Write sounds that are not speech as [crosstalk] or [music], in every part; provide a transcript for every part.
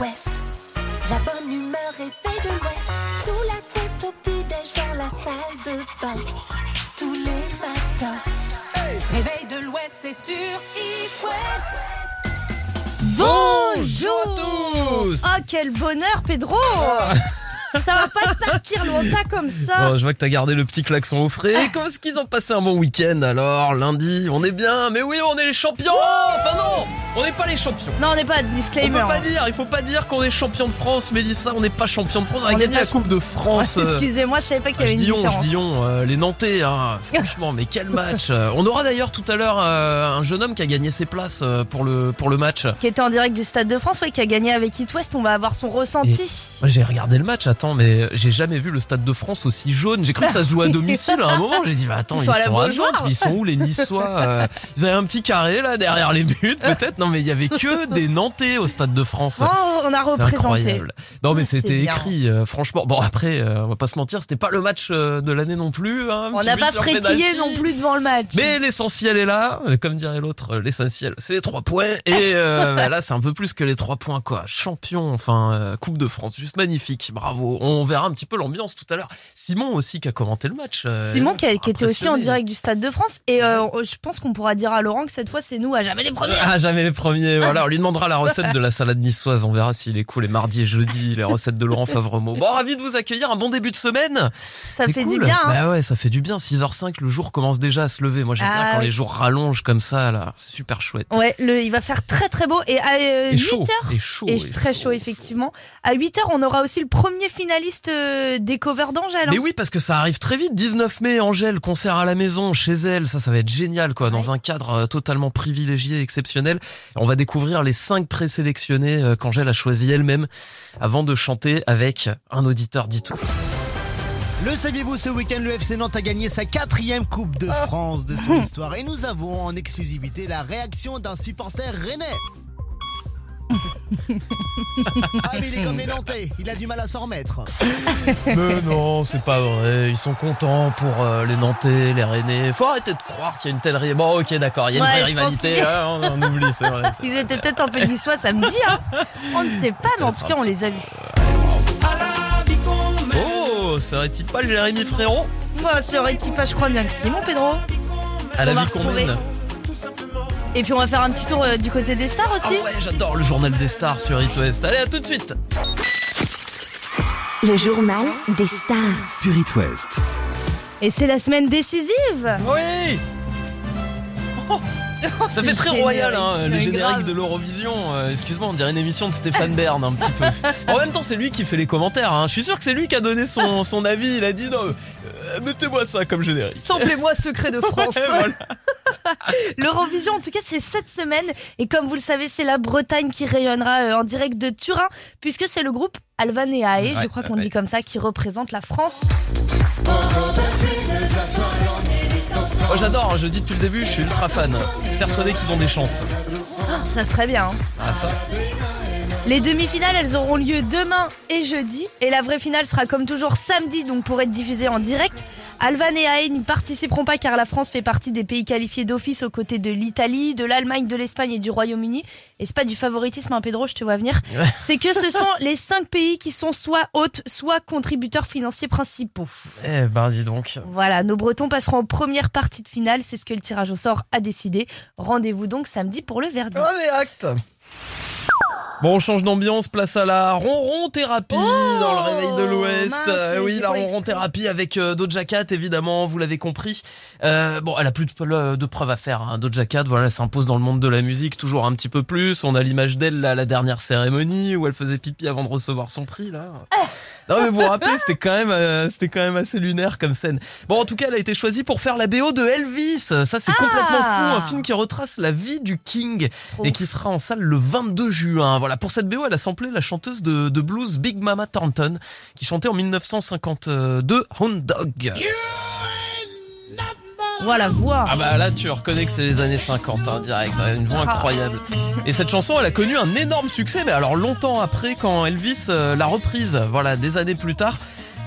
La bonne humeur est faite de l'Ouest. Sous la tête au petit-déj dans la salle de bain. Tous les matins. Réveil de l'Ouest, c'est sur East West. Bonjour tous Oh quel bonheur Pedro Ça va pas te partir longtemps comme ça Bon, je vois que t'as gardé le petit klaxon au frais. Comment est-ce qu'ils ont passé un bon week-end alors Lundi, on est bien. Mais oui, on est les champions Enfin non On n'est pas les champions. Non on n'est pas On disclaimer. peut pas hein. dire, il faut pas dire qu'on est champion de France, Mélissa, on n'est pas champion de France, on a On gagné la Coupe de France. euh, Excusez-moi, je savais pas qu'il y ah, avait je une dis on, je différence. dis on, euh, les Nantais, hein, [laughs] franchement, mais quel match On aura d'ailleurs tout à l'heure euh, un jeune homme qui a gagné ses places euh, pour le, pour le match. Qui était en direct du Stade de France, ouais, qui a gagné avec It West, on va avoir son ressenti. J'ai regardé le match, attends, mais j'ai jamais vu le Stade de France aussi jaune. J'ai cru que ça se jouait à domicile à un moment. J'ai dit, bah attends, Ils ils sont sont, à. Nantes, ils sont où les Niçois euh, Ils avaient un petit carré là derrière les buts, peut-être? Non, mais il y avait que des Nantais au Stade de France. Oh, on a représenté. incroyable. Non mais c'était écrit, euh, franchement. Bon après, euh, on va pas se mentir, c'était pas le match euh, de l'année non plus. hein, On n'a but pas frétillé non plus devant le match. Mais l'essentiel est là, comme dirait l'autre, l'essentiel c'est les trois points. Et [laughs] bah là c'est un peu plus que les trois points quoi. Champion, enfin Coupe de France, juste magnifique, bravo. On verra un petit peu l'ambiance tout à l'heure. Simon aussi qui a commenté le match. euh, Simon qui, a- qui était aussi en direct du Stade de France et euh, je pense qu'on pourra dire à Laurent que cette fois c'est nous à jamais les premiers. Ah jamais les premiers. Voilà, [laughs] on lui demandera la recette de la salade niçoise. On verra s'il est cool les mardis et jeudis, les recettes de Laurent Favremont. Bon, ravi de vous accueillir. Un bon début de semaine. Ça fait cool. du bien. hein. Bah ouais, ça fait du bien. 6h05, le jour commence déjà à se lever. Moi, j'aime Ah bien quand oui. les jours rallongent comme ça, là. C'est super chouette. Ouais, le, il va faire très très beau et à euh, et 8 chaud. heures. Et chaud. Et et très chaud, effectivement. À 8h, on aura aussi le premier finaliste euh, des covers d'Angèle. hein. Mais oui, parce que ça arrive très vite. 19 mai, Angèle, concert à la maison, chez elle. Ça, ça va être génial, quoi. Dans un cadre euh, totalement privilégié, exceptionnel. On va découvrir les cinq présélectionnés euh, qu'Angèle a choisi elle-même avant de chanter avec un auditeur dit tout. Le saviez-vous, ce week-end, le FC Nantes a gagné sa quatrième Coupe de France de son histoire. Et nous avons en exclusivité la réaction d'un supporter rennais. Ah mais il est comme les Nantais, il a du mal à s'en remettre. Mais non, c'est pas vrai. Ils sont contents pour euh, les Nantais, les Rennais. Faut arrêter de croire qu'il y a une telle rivalité. Bon, ok, d'accord, il y a une Ouais, vraie rivalité. Ah, on, on oublie, c'est vrai. Ils vrai. étaient peut-être un peu niçois samedi. Hein. On ne sait pas, mais en tout cas, on les a vus. Oh, serait-il pas Jérémy Frérot? Bah, serait-il pas, je crois bien que si, mon Pedro. à la On vie Et puis, on va faire un petit tour euh, du côté des stars Ah aussi. ouais, j'adore le journal des stars sur It West. Allez, à tout de suite. Le journal des stars. sur It West. Et c'est la semaine décisive. Oui. Ça fait très royal, hein, le générique grave. de l'Eurovision. Euh, Excuse-moi, on dirait une émission de Stéphane [laughs] Bern un petit peu. En même temps, c'est lui qui fait les commentaires. hein. Je suis sûr que c'est lui qui a donné son, son avis. Il a dit non, mettez-moi ça comme générique. Samplez-moi secret de [laughs] France. Ouais, voilà. [laughs] L'Eurovision, en tout cas, c'est cette semaine. Et comme vous le savez, c'est la Bretagne qui rayonnera euh, en direct de Turin, puisque c'est le groupe Alvan et Ae, je crois ouais, qu'on ouais. dit comme ça, qui représente la France. Moi j'adore, hein, je dis depuis le début, je suis ultra fan. Persuadé qu'ils ont des chances. Ça serait bien. hein. Ah ça Les demi-finales, elles auront lieu demain et jeudi. Et la vraie finale sera comme toujours samedi, donc pour être diffusée en direct. Alvan et Ae n'y participeront pas car la France fait partie des pays qualifiés d'office aux côtés de l'Italie, de l'Allemagne, de l'Espagne et du Royaume-Uni. Et c'est pas du favoritisme, hein, Pedro, je te vois venir. Ouais. [laughs] C'est que ce sont [laughs] les cinq pays qui sont soit hôtes, soit contributeurs financiers principaux. Eh ben dis donc. Voilà, nos Bretons passeront en première partie de finale, c'est ce que le tirage au sort a décidé. Rendez-vous donc samedi pour le verdict. Allez, acte Bon, on change d'ambiance, place à la ronron thérapie Oh dans le réveil de l'Ouest. Euh, oui, la ronron thérapie avec euh, Doja Cat, évidemment, vous l'avez compris. Euh, bon, elle a plus de, de preuves à faire. Hein. Doja Cat, voilà, elle s'impose dans le monde de la musique toujours un petit peu plus. On a l'image d'elle à la dernière cérémonie où elle faisait pipi avant de recevoir son prix là. Non mais vous vous rappelez, c'était quand même, euh, c'était quand même assez lunaire comme scène. Bon, en tout cas, elle a été choisie pour faire la BO de Elvis. Ça, c'est Ah complètement fou, un film qui retrace la vie du King et qui sera en salle le 22 juin. Voilà, pour cette BO, elle a samplé la chanteuse de, de blues Big Mama Thornton, qui chantait en 1952 Hound Dog. Voilà, voix. Ah bah là, tu reconnais que c'est les années 50, hein, direct. A une voix Ah. incroyable. Et cette chanson, elle a connu un énorme succès, mais alors longtemps après, quand Elvis euh, l'a reprise, voilà, des années plus tard.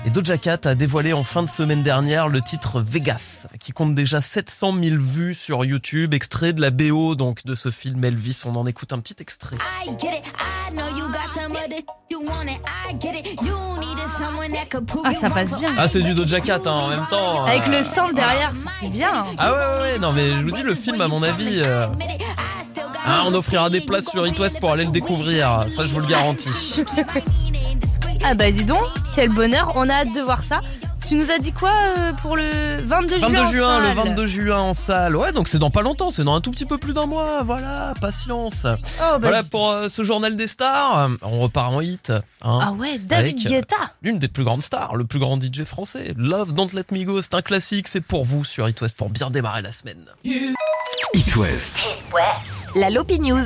Et Doja Cat a dévoilé en fin de semaine dernière le titre Vegas, qui compte déjà 700 000 vues sur YouTube, extrait de la BO donc de ce film Elvis. On en écoute un petit extrait. Ah, ça passe bien. Ah, c'est du Doja Cat hein, en même temps. Avec euh, le sample derrière, c'est bien. Ah ouais, ouais, ouais, non mais je vous dis, le film, à mon avis, euh, hein, on offrira des places sur It West pour aller le découvrir. Ça, je vous le garantis. Ah bah dis donc, quel bonheur, on a hâte de voir ça. Tu nous as dit quoi euh, pour le 22 juin 22 en juin, le salle 22 juin en salle. Ouais, donc c'est dans pas longtemps, c'est dans un tout petit peu plus d'un mois. Voilà, patience. Oh, bah, Voilà pour euh, ce journal des stars. On repart en hit. hein. Ah ouais, David Avec, euh, Guetta. L'une des plus grandes stars, le plus grand DJ français. Love, Don't Let Me Go, c'est un classique, c'est pour vous sur It West pour bien démarrer la semaine. It West. La Lopi News.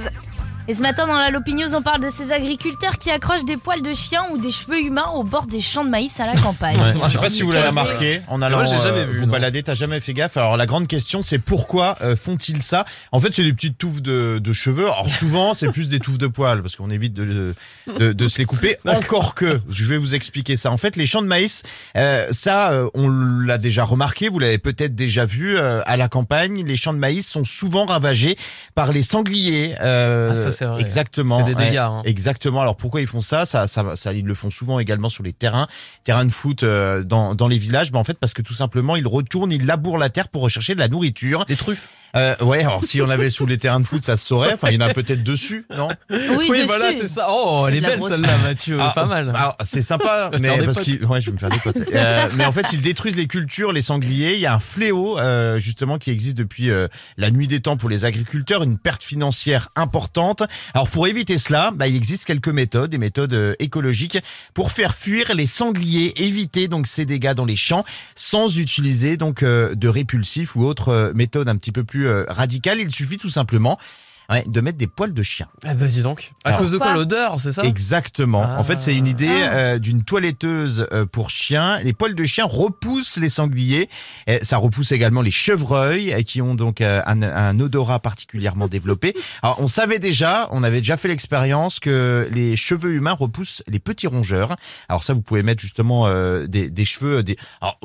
Et ce matin dans la Lopi News, on parle de ces agriculteurs qui accrochent des poils de chien ou des cheveux humains au bord des champs de maïs à la campagne. Ouais. Je sais pas si vous l'avez remarqué en allant Moi, jamais euh, vu, vous non. balader, t'as jamais fait gaffe. Alors la grande question c'est pourquoi euh, font-ils ça? En fait c'est des petites touffes de, de cheveux. Alors souvent c'est plus des touffes de poils parce qu'on évite de, de, de se les couper. [laughs] Encore que, je vais vous expliquer ça. En fait les champs de maïs, euh, ça euh, on l'a déjà remarqué, vous l'avez peut-être déjà vu euh, à la campagne. Les champs de maïs sont souvent ravagés par les sangliers. euh, Ah, ça, c'est vrai. Exactement. C'est des ouais. dégâts, hein. Exactement. Alors pourquoi ils font ça, ça, ça, ça, ils le font souvent également sur les terrains, terrains de foot euh, dans, dans les villages. Ben, en fait, parce que tout simplement, ils retournent, ils labourent la terre pour rechercher de la nourriture. Des truffes. Euh, ouais. Alors si on avait sur les terrains de foot, ça se saurait. Enfin, il y en a peut-être dessus, non? Oui, dessus. voilà, c'est ça. Oh, elle est belle celle-là, Mathieu. Ah, pas mal. Alors, c'est sympa, [laughs] mais parce qu'ils, ouais, je vais me faire des potes. Euh, mais en fait, ils détruisent les cultures, les sangliers. Il y a un fléau, euh, justement, qui existe depuis euh, la nuit des temps pour les agriculteurs, une perte financière importante. Alors, pour éviter cela, bah, il existe quelques méthodes, des méthodes euh, écologiques pour faire fuir les sangliers, éviter donc ces dégâts dans les champs, sans utiliser donc euh, de répulsifs ou autres euh, méthodes un petit peu plus radicales. Il suffit tout simplement ouais, de mettre des poils de chien. Ah, vas-y donc. À Alors- cause de quoi l'odeur, c'est ça? Exactement. Ah. En fait, c'est une idée Ah. euh, d'une toiletteuse euh, pour chiens. Les poils de chien repoussent les sangliers. Et ça repousse également les chevreuils euh, qui ont donc euh, un, un odorat particulièrement développé. Alors, on savait déjà, on avait déjà fait l'expérience que les cheveux humains repoussent les petits rongeurs. Alors ça, vous pouvez mettre justement euh, des, des cheveux, des, alors,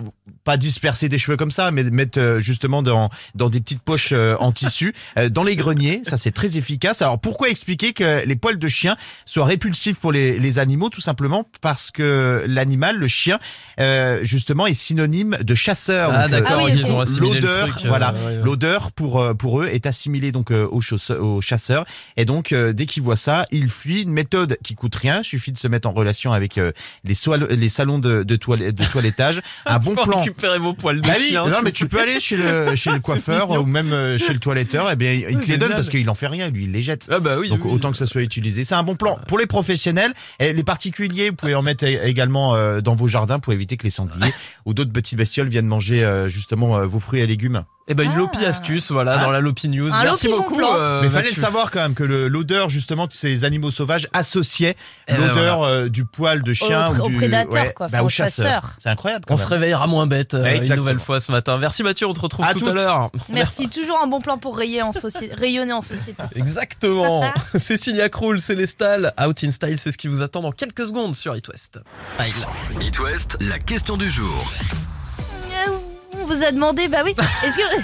pas disperser des cheveux comme ça, mais mettre euh, justement dans dans des petites poches euh, en tissu, euh, dans les greniers. Ça, c'est très efficace. Alors pourquoi expliquer que les poils de chien soient répulsifs pour les, les animaux? Tout simplement parce que l'animal, le chien, euh, justement, est synonyme de chasseur. Ah euh, d'accord, Ah oui, ils ont assimilé le L'odeur, truc. euh, voilà, ouais, ouais. l'odeur pour euh, pour eux est assimilée donc aux, aux chasseurs et donc dès qu'ils voient ça, ils fuient. Une méthode qui coûte rien, suffit de se mettre en relation avec les soil- les salons de de, toile- de toilettage, [laughs] un bon plan. récupérer vos poils de Bah chien. non mais tu peux aller chez le chez le [laughs] coiffeur ou même chez le toiletteur, et bien il te les donne parce qu'il en fait rien, lui il les jette. Ah bah oui. Donc oui, autant oui. que ça soit utilisé. C'est un bon plan pour les professionnels et les particuliers. Vous pouvez en mettre également euh, dans vos jardins pour éviter que les sangliers [laughs] ou d'autres petites bestioles viennent manger euh, justement euh, vos fruits et légumes. Eh ben une Ah. Lopi astuce, voilà, Ah. dans la Lopi News. Un Merci Lopi bon beaucoup. plan. euh, Mais fallait le savoir quand même que l'odeur justement de ces animaux sauvages associait Eh ben l'odeur euh, du poil de chien Au- ou au du prédateur, quoi, bah, au chasseur. C'est incroyable. Quand On même. se réveillera moins bête euh, une nouvelle fois ce matin. Merci Mathieu, on te retrouve À tout à l'heure. Merci, toujours un bon plan pour rayer en soci- rayonner en société. [laughs] Exactement. [laughs] Cécilia Krull, Célestal, Out in Style, c'est ce qui vous attend dans quelques secondes sur It West. Style. It West, la question du jour. On vous a demandé, bah oui, est-ce que...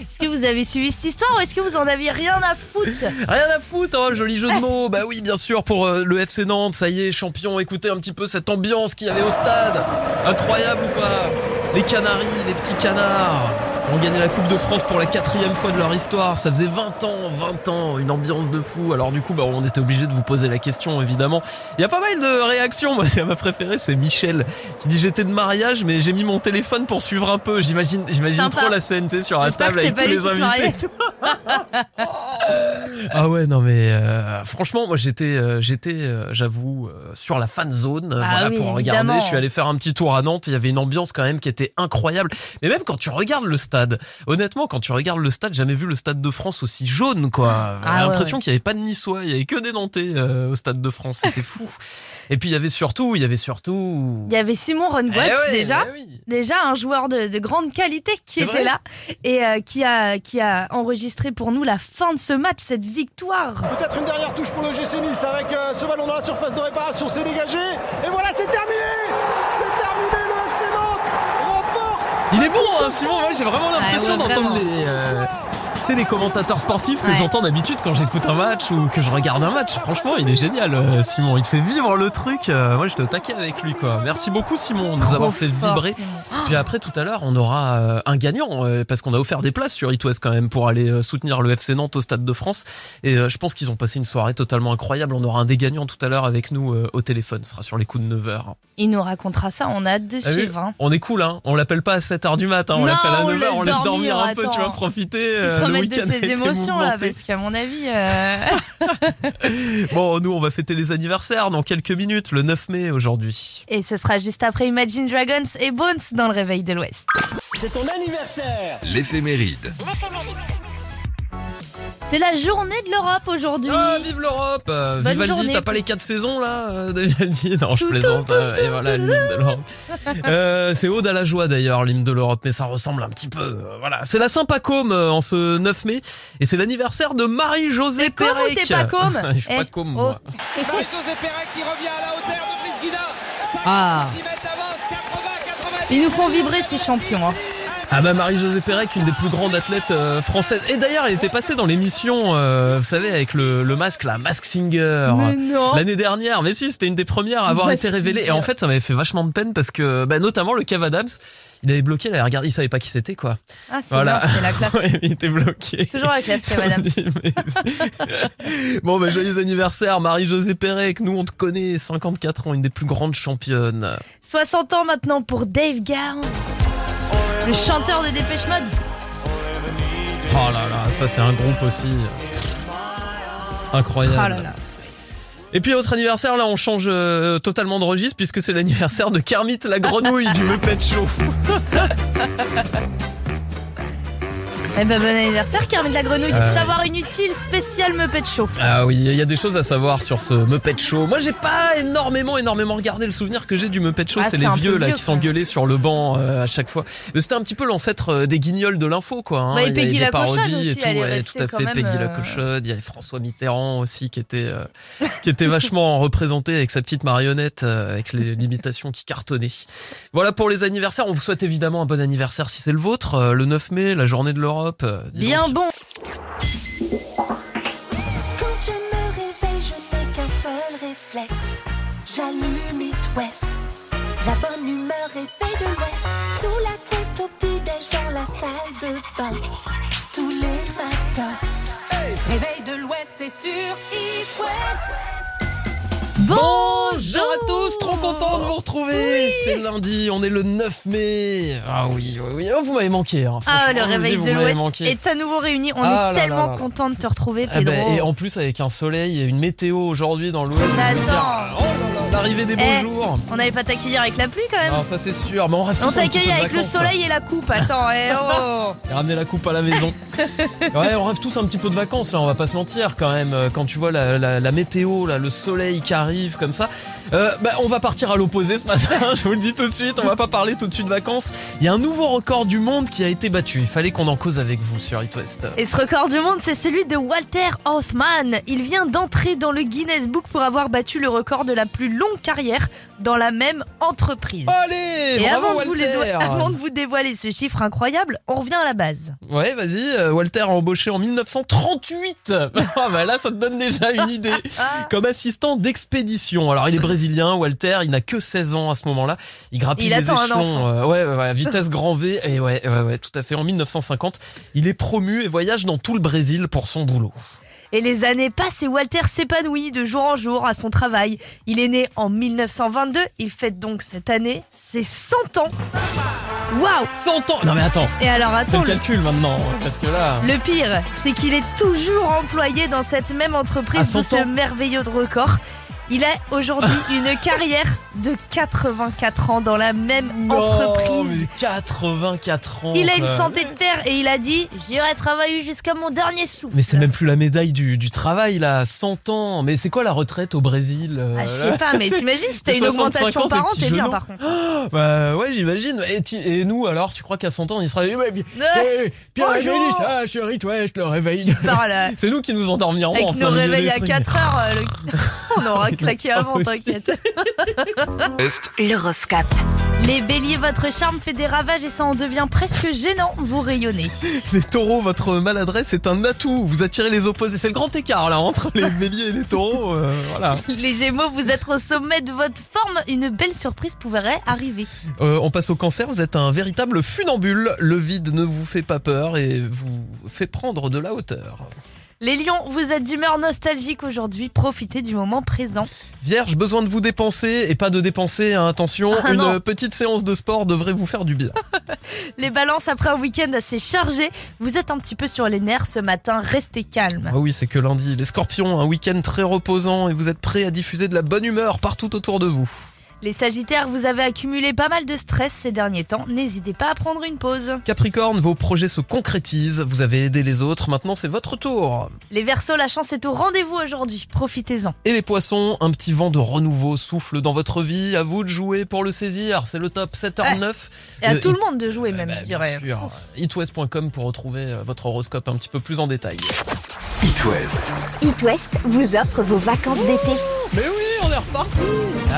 Est-ce que vous avez suivi cette histoire ou est-ce que vous en aviez rien à foutre Rien à foutre, oh, joli jeu de mots. Bah oui, bien sûr, pour euh, le FC Nantes, ça y est, champion. Écoutez un petit peu cette ambiance qu'il y avait au stade. Incroyable ou pas? Les Canaries, les petits canards ont gagné la Coupe de France pour la quatrième fois de leur histoire. Ça faisait 20 ans, 20 ans, une ambiance de fou. Alors du coup, bah, on était obligé de vous poser la question, évidemment. Il y a pas mal de réactions. [laughs] Moi, ma préférée, c'est Michel qui dit j'étais de mariage, mais j'ai mis mon téléphone pour suivre un peu. J'imagine, j'imagine trop la scène, tu sais, sur la table avec tous les invités. [laughs] Ah ouais non mais euh, franchement moi j'étais euh, j'étais euh, j'avoue sur la fan zone Ah voilà oui, pour regarder. évidemment. je suis allé faire un petit tour à Nantes. Il y avait une ambiance quand même qui était incroyable. Mais même quand tu regardes le stade honnêtement quand tu regardes le stade jamais vu le stade de France aussi jaune quoi. J'ai Ah ouais, l'impression ouais. qu'il y avait pas de Niçois il y avait que des Nantais au stade de France. C'était fou et puis il y avait surtout il y avait surtout Il y avait Simon Rongoat Eh ouais, déjà. bah oui. Déjà un joueur de, de grande qualité qui était là et euh, qui, a, qui a enregistré pour nous la fin de ce match, cette victoire. Peut-être une dernière touche pour le GC Nice avec euh, ce ballon dans la surface de réparation, c'est dégagé. Et voilà, c'est terminé C'est terminé, le FC Nantes remporte il est bon hein Simon ouais, j'ai vraiment l'impression ouais, d'entendre les euh, Les commentateurs sportifs que Ouais. j'entends d'habitude quand j'écoute un match ou que je regarde un match. Franchement, il est génial, euh, Simon. Il te fait vivre le truc. Euh, moi, j'étais au taquet avec lui, quoi. Merci beaucoup, Simon, de nous avoir fait fort, vibrer. Simon. [gasps] Puis après, tout à l'heure, on aura euh, un gagnant parce qu'on a offert des places sur It West quand même pour aller soutenir le FC Nantes au Stade de France. Et je pense qu'ils ont passé une soirée totalement incroyable. On aura un des gagnants tout à l'heure avec nous au téléphone. Ce sera sur les coups de 9h. Il nous racontera ça, on a hâte de vu suivre. hein. On est cool, hein. On l'appelle pas à 7h du matin, on Non, l'appelle à on 9h, on laisse dormir, dormir, un peu, tu vas profiter. Euh, remettre de ses émotions là, parce qu'à mon avis. euh, [laughs] Bon, nous, on va fêter les anniversaires dans quelques minutes, le 9 mai aujourd'hui. Et ce sera juste après Imagine Dragons et Bones dans le réveil de l'Ouest. C'est ton anniversaire L'éphéméride. C'est la journée de l'Europe aujourd'hui. Ah, vive l'Europe euh, Bonne Vivaldi, journée. t'as pas les quatre saisons là euh, de Vivaldi Non, je plaisante. euh, et voilà, l'hymne de l'Europe. [laughs] Euh, c'est Ode à la joie d'ailleurs, l'hymne de l'Europe, mais ça ressemble un petit peu. voilà, c'est la Saint-Pacôme en ce 9 mai, et c'est l'anniversaire de Marie-Josée Pérec. t'es pas [laughs] com Je suis Eh, pas com, oh. moi. Marie-Josée Pérec qui revient à la hauteur de Brice. 50 Ah. cm avance, 80, 90. Ils nous font vibrer ces champions. hein. Ah bah Marie-Josée Pérec, une des plus grandes athlètes euh, françaises. Et d'ailleurs, elle était passée dans l'émission, euh, vous savez, avec le, le masque, la Mask Singer. L'année dernière, mais si, c'était une des premières à avoir Mask été révélée. Et en fait, ça m'avait fait vachement de peine parce que, bah, notamment le Kev Adams, il avait bloqué, il avait regardé, il savait pas qui c'était, quoi. Ah, c'est Voilà. c'est la [laughs] classe. Ouais, il était bloqué. Toujours la classe, Kev Adams. [laughs] [laughs] bon, bah, joyeux anniversaire, Marie-Josée Pérec. Nous, on te connaît, 54 ans, une des plus grandes championnes. 60 ans maintenant pour Dave Gahan, le chanteur de Dépêche Mode. Oh là là, ça, c'est un groupe aussi. Incroyable. Oh là là. Et puis autre anniversaire, là on change euh, totalement de registre puisque c'est l'anniversaire de Kermit la grenouille du Muppet Show. [laughs] Eh ben bon anniversaire, Kermit la Grenouille. Ouais. Savoir inutile, spécial Muppet Show. Ah oui, il y a des choses à savoir sur ce Muppet Show. Moi j'ai pas énormément énormément regardé le souvenir que j'ai du Muppet Show, Ah, c'est les vieux là vieux, qui s'engueulaient sur le banc euh, à chaque fois. C'était un petit peu l'ancêtre euh, des guignols de l'info quoi. hein. Bah, et Peggy la Cochonne parodies aussi, et tout, elle ouais, tout à fait. Peggy la euh, Cochonne, il y avait François Mitterrand aussi qui était euh, qui était vachement [laughs] représenté avec sa petite marionnette euh, avec les limitations qui cartonnaient. Voilà pour les anniversaires. On vous souhaite évidemment un bon anniversaire si c'est le vôtre. Euh, Le 9 mai, la journée de l'Europe. Euh, dis Bien donc. bon. Quand je me réveille, je n'ai qu'un seul réflexe. J'allume It West. La bonne humeur est faite de l'Ouest. Sous la tête au petit-déj dans la salle de bain. Tous les matins. Réveil de l'Ouest, c'est sur It West. Bonjour à tous, trop content de vous retrouver. C'est lundi, on est le 9 mai. Ah oui, oui, oui. Oh, vous m'avez manqué. Hein. Ah, le réveil de l'Ouest est à nouveau réuni. On Ah est là tellement là. content de te retrouver, Pedro. ben, et en plus avec un soleil et une météo aujourd'hui dans l'ouest. Attends. Oh l'arrivée des beaux Eh, jours. On n'allait pas t'accueillir avec la pluie quand même. Non, ça c'est sûr, mais on rêve on t'accueille avec le soleil et la coupe. Attends, eh oh. Et ramener la coupe à la maison. [laughs] ouais, on rêve tous un petit peu de vacances là, on va pas se mentir quand même. euh, Quand tu vois la, la- la météo, là, le soleil qui arrive comme ça. Euh, bah, on va partir à l'opposé ce matin, [laughs] je vous le dis tout de suite, on va pas parler tout de suite de vacances. Il y a un nouveau record du monde qui a été battu. Il fallait qu'on en cause avec vous sur It West. Et ce record du monde, c'est celui de Walter Hoffman. Il vient d'entrer dans le Guinness Book pour avoir battu le record de la plus longue carrière dans la même entreprise. Allez, Et bravo avant de, vous les Walter. doi- avant de vous dévoiler ce chiffre incroyable, on revient à la base. Ouais, vas-y, euh, Walter a embauché en 1938. [laughs] Ah bah là, ça te donne déjà une idée. [laughs] Comme assistant d'expédition. Alors, il est brésilien, Walter, il n'a que 16 ans à ce moment-là. Il grappille Il les attend un échelons. enfant. euh, ouais, ouais, ouais, vitesse grand V. Et ouais, ouais, ouais, tout à fait. En 1950, il est promu et voyage dans tout le Brésil pour son boulot. Et les années passent et Walter s'épanouit de jour en jour à son travail. Il est né en 1922, il fête donc cette année ses 100 ans. Waouh 100 ans Non mais attends, Et alors attends, le calcul maintenant. Parce que là... le pire, c'est qu'il est toujours employé dans cette même entreprise 100 de ce merveilleux record. Il a aujourd'hui [laughs] une carrière de 84 ans dans la même Non, entreprise. mais 84 ans. Il a une santé de fer et il a dit J'irai travailler jusqu'à mon dernier souffle. Mais c'est même plus la médaille du, du travail là, 100 ans. Mais c'est quoi la retraite au Brésil euh, Ah, je sais pas, mais t'imagines si t'as une 65 augmentation ans, par an, t'es bien par contre. [gasps] Bah ouais, j'imagine. Et, nous alors, tu crois qu'à 100 ans, on y sera. Ouais, eh, Pierre Bonjour. Ça, chérie, West, le réveil. Par là. [laughs] C'est nous qui nous endormirons Avec en nos réveils à trucs. 4 heures, euh, le- [laughs] on aura claquer avant, t'inquiète. [laughs] Est L'horoscope. Les béliers, votre charme fait des ravages et ça en devient presque gênant. Vous rayonnez. Les taureaux, votre maladresse est un atout. Vous attirez les opposés. C'est le grand écart là entre les [laughs] béliers et les taureaux. euh, voilà. Les gémeaux, vous êtes au sommet de votre forme. Une belle surprise pourrait arriver. Euh, on passe au cancer. Vous êtes un véritable funambule. Le vide ne vous fait pas peur et vous fait prendre de la hauteur. Les lions, vous êtes d'humeur nostalgique aujourd'hui. Profitez du moment présent. Vierge, besoin de vous dépenser et pas de dépenser. hein, attention, Ah, une non. petite séance de sport devrait vous faire du bien. [laughs] Les balances, après un week-end assez chargé, vous êtes un petit peu sur les nerfs ce matin. Restez calme. Ah oui, c'est que lundi. Les scorpions, un week-end très reposant et vous êtes prêts à diffuser de la bonne humeur partout autour de vous. Les sagittaires, vous avez accumulé pas mal de stress ces derniers temps. N'hésitez pas à prendre une pause. Capricorne, vos projets se concrétisent, vous avez aidé les autres, maintenant c'est votre tour. Les versos, la chance est au rendez-vous aujourd'hui. Profitez-en. Et les poissons, un petit vent de renouveau souffle dans votre vie, à vous de jouer pour le saisir, c'est le top 7h09. Et à Euh, tout le monde de jouer, même, Bah, je bien dirais. sûr. Itwest.com pour retrouver euh, votre horoscope un petit peu plus en détail. It West. It West vous offre vos vacances d'été. Mais oui, on est reparti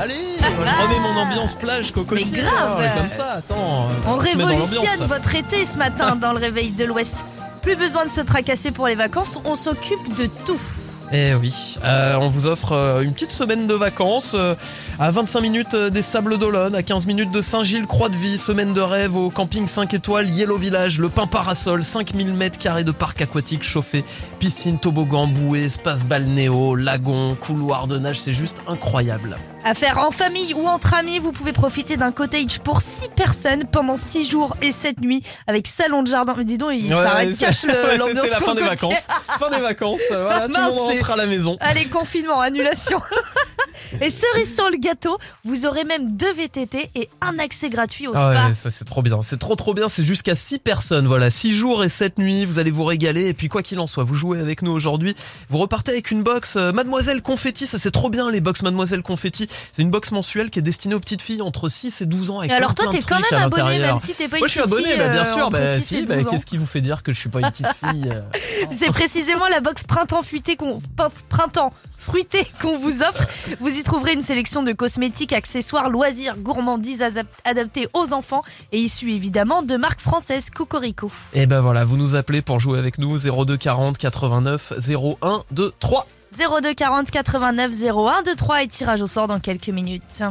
Allez, moi, je remets mon ambiance plage cocotier. Mais grave. Comme ça, attends. On dans révolutionne votre été ce matin dans le réveil de l'Ouest. Plus besoin de se tracasser pour les vacances, on s'occupe de tout. Eh oui, euh, on vous offre euh, une petite semaine de vacances euh, à 25 minutes des Sables d'Olonne, à 15 minutes de Saint-Gilles-Croix-de-Vie, semaine de rêve au camping 5 étoiles Yellow Village, le Pain Parasol, 5000 mètres carrés de parc aquatique chauffé, piscine, toboggan, bouée, espace balnéo, lagon, couloir de nage, c'est juste incroyable. À faire en famille ou entre amis, vous pouvez profiter d'un cottage pour 6 personnes pendant 6 jours et 7 nuits avec salon de jardin. Mais dis donc, il s'arrête, cache [laughs] ouais, l'ambiance C'était la fin des vacances. fin des vacances, voilà, [laughs] tout le monde rentre à la maison. Allez, confinement, annulation. [laughs] [laughs] Et cerise sur le gâteau, vous aurez même deux VTT et un accès gratuit au Ah spa. ouais, ça c'est trop bien. C'est trop trop bien. C'est jusqu'à 6 personnes. Voilà, 6 jours et 7 nuits. Vous allez vous régaler. Et puis quoi qu'il en soit, vous jouez avec nous aujourd'hui. Vous repartez avec une box euh, Mademoiselle Confetti. Ça c'est trop bien les box Mademoiselle Confetti. C'est une box mensuelle qui est destinée aux petites filles entre 6 et 12 ans. Avec Et alors plein, toi, t'es quand même abonné, même si t'es pas une Moi je suis petite abonné, fille, bah, bien euh, sûr. Bah, 6 si, bah, 12 ans. qu'est-ce qui vous fait dire que je suis pas une petite [laughs] fille euh C'est précisément la box printemps fruité qu'on printemps fruité qu'on vous offre. Vous y trouverez une sélection de cosmétiques, accessoires, loisirs, gourmandises adaptés aux enfants et issus évidemment de marques françaises Cocorico. Et ben voilà, vous nous appelez pour jouer avec nous 02 40 89 01 2 3. 02 40 89 01 23 et tirage au sort dans quelques minutes.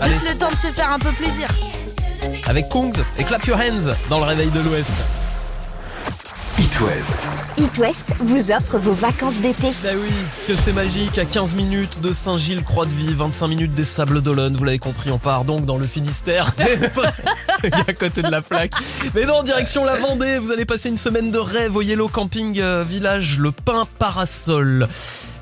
Allez. Juste le temps de se faire un peu plaisir. Avec Kungs et Clap Your Hands dans le réveil de l'Ouest. It West. It West vous offre vos vacances d'été. Bah oui, que c'est magique, à 15 minutes de Saint-Gilles-Croix-de-Vie, 25 minutes des Sables d'Olonne, vous l'avez compris, on part donc dans le Finistère, [laughs] à côté de la plaque. Mais non, direction la Vendée, vous allez passer une semaine de rêve au Yellow Camping euh, Village, le Pain Parasol.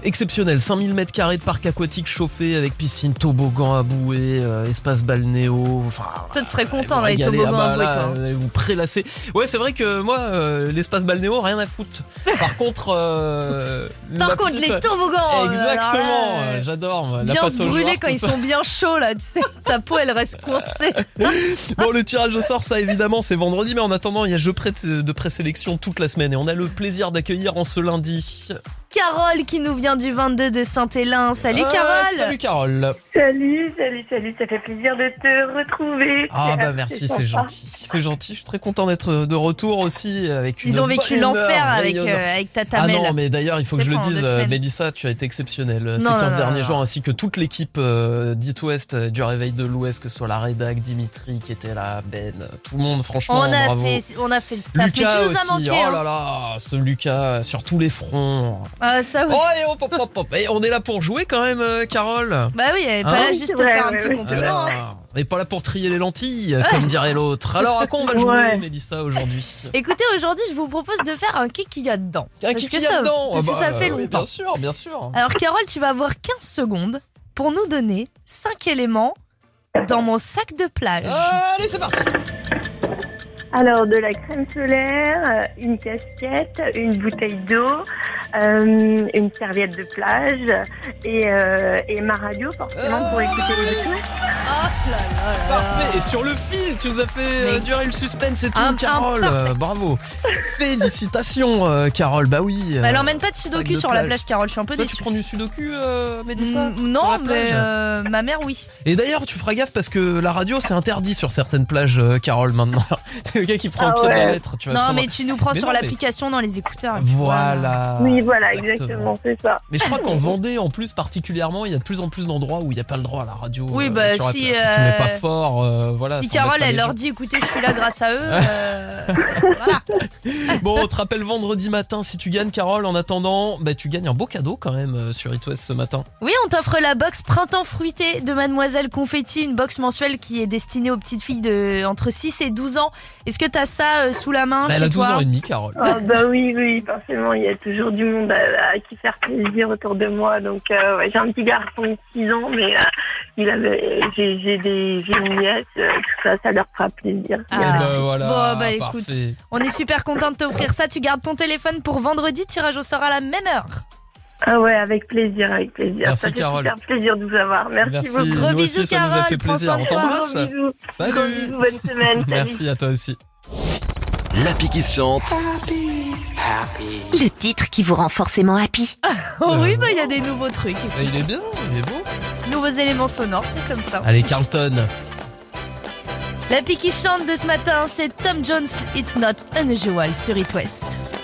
Exceptionnel, 5000 mètres carrés de parc aquatique chauffé avec piscine, toboggan à bouée, euh, espace balnéo. Enfin, Toi, tu serais content dans les toboggans ah bah à bouée, là, toi. vous allez vous prélasser. Ouais, c'est vrai que moi, euh, l'espace balnéo, rien à foutre. [laughs] Par contre, euh, Par contre, petite- les toboggans Exactement, alors là, euh, j'adore. la Bien se brûler quand ils ça. sont bien chauds là, tu sais, ta peau elle reste coincée. [laughs] Bon, le tirage au sort, ça évidemment, c'est vendredi, mais en attendant, il y a jeu de présélection toute la semaine et on a le plaisir d'accueillir en ce lundi. Carole qui nous vient du 22 de Saint-Hélin. Salut Ah, Carole Salut Carole. Salut, salut, salut, ça fait plaisir de te retrouver. Ah bah merci, c'est sympa. gentil. C'est gentil, je suis très content d'être de retour aussi avec une Ils ont vécu bonne l'enfer humeur avec, rayonnante. euh, avec ta Ah non, mais d'ailleurs, il faut que C'est je le dise, deux euh, semaines. Mélissa, tu as été exceptionnelle ces Non, 15 non, derniers non, jours, ainsi que toute l'équipe euh, d'It West, euh, du Réveil de l'Ouest, que ce soit la rédac, Dimitri qui était là, Ben, tout le monde, franchement, on a bravo. fait, on a fait le taf. Lucas mais tu nous aussi, as manqué. oh hein. là là, ce Lucas sur tous les fronts. Ah, ça, oui. Oh et hop, hop, hop, hop. Et on est là pour jouer quand même, euh, Carole. Bah oui, elle est pas Hein là juste vrai, faire un ouais, petit ouais. compliment. hein. Alors, on n'est pas là pour trier les lentilles, [laughs] comme dirait l'autre. Alors à quoi on va jouer, Ouais. Mélissa, aujourd'hui? Écoutez, aujourd'hui, je vous propose de faire un kick qu'il y a dedans. Un Parce qui que qu'il y a ça, dedans parce Ah que bah, ça fait oui, longtemps. Bien sûr, bien sûr. Alors, Carole, tu vas avoir 15 secondes pour nous donner 5 éléments dans mon sac de plage. Allez, c'est parti. Alors, de la crème solaire, euh, une casquette, une bouteille d'eau, euh, une serviette de plage et, euh, et ma radio, forcément, pour écouter les Beatles. là là là. Parfait. Et sur le fil, tu nous as fait Mais- durer le suspense et tout, Un- Carole. bravo. Félicitations, euh, Carole. Bah oui. Bah, elle emmène pas de sudoku de sur la plage. Carole. Je suis un peu Toi, tu déçue. prends du sudoku, euh, Mélissa sur Non, la mais plage euh, ma mère, oui. Et d'ailleurs, tu feras gaffe parce que la radio, c'est interdit sur certaines plages, euh, Carole, maintenant. [laughs] C'est le gars qui prend Ah le pied de la ouais. lettre. Tu vas Non, mais tu nous prends Mais sur mais- l'application dans les écouteurs. Voilà. Oui, voilà, exactement, c'est ça. Mais je crois qu'en Vendée, en plus, particulièrement, il y a de plus en plus d'endroits où il n'y a pas le droit à la radio. Oui, euh, bah, sur la si, plage. Tu mets pas euh, fort, euh, voilà. Si Carole, elle leur dit écoutez, je suis là grâce à eux. [laughs] euh, voilà. Bon, on te rappelle vendredi matin si tu gagnes, Carole. En attendant, bah, tu gagnes un beau cadeau quand même euh, sur It West ce matin. Oui, on t'offre la box Printemps fruité de Mademoiselle Confetti, une box mensuelle qui est destinée aux petites filles de entre 6 et 12 ans. Est-ce que t'as ça euh, sous la main Bah, elle chez a 12 toi ans et demi, Carole. Bah oui, oui, forcément, il y a toujours du monde à, à qui faire plaisir autour de moi. Donc, euh, ouais, j'ai un petit garçon de 6 ans, mais euh, il avait, j'ai, j'ai des, j'ai une nièce, euh, tout ça, ça leur fera plaisir. Ah. Eh bah, voilà. Bon, bah, écoute. parfait. On est super content de t'offrir ça. Tu gardes ton téléphone pour vendredi, tirage au sort à la même heure. Ah ouais, avec plaisir, avec plaisir. Merci, ça fait Carole. super plaisir de vous avoir. Merci, Merci. beaucoup. Gros Nous bisous, aussi, ça nous a Carole. fait plaisir. On t'embrasse. Gros Salut. bisous, bonne semaine. salut. Merci à toi aussi. L'appli qui se chante. Le titre qui vous rend forcément happy. Oh oui, bah il y a des nouveaux trucs. Bah, il est bien, il est beau. Nouveaux éléments sonores, c'est comme ça. Allez, Carlton. La pique qui chante de ce matin, c'est Tom Jones, It's Not Unusual sur It West.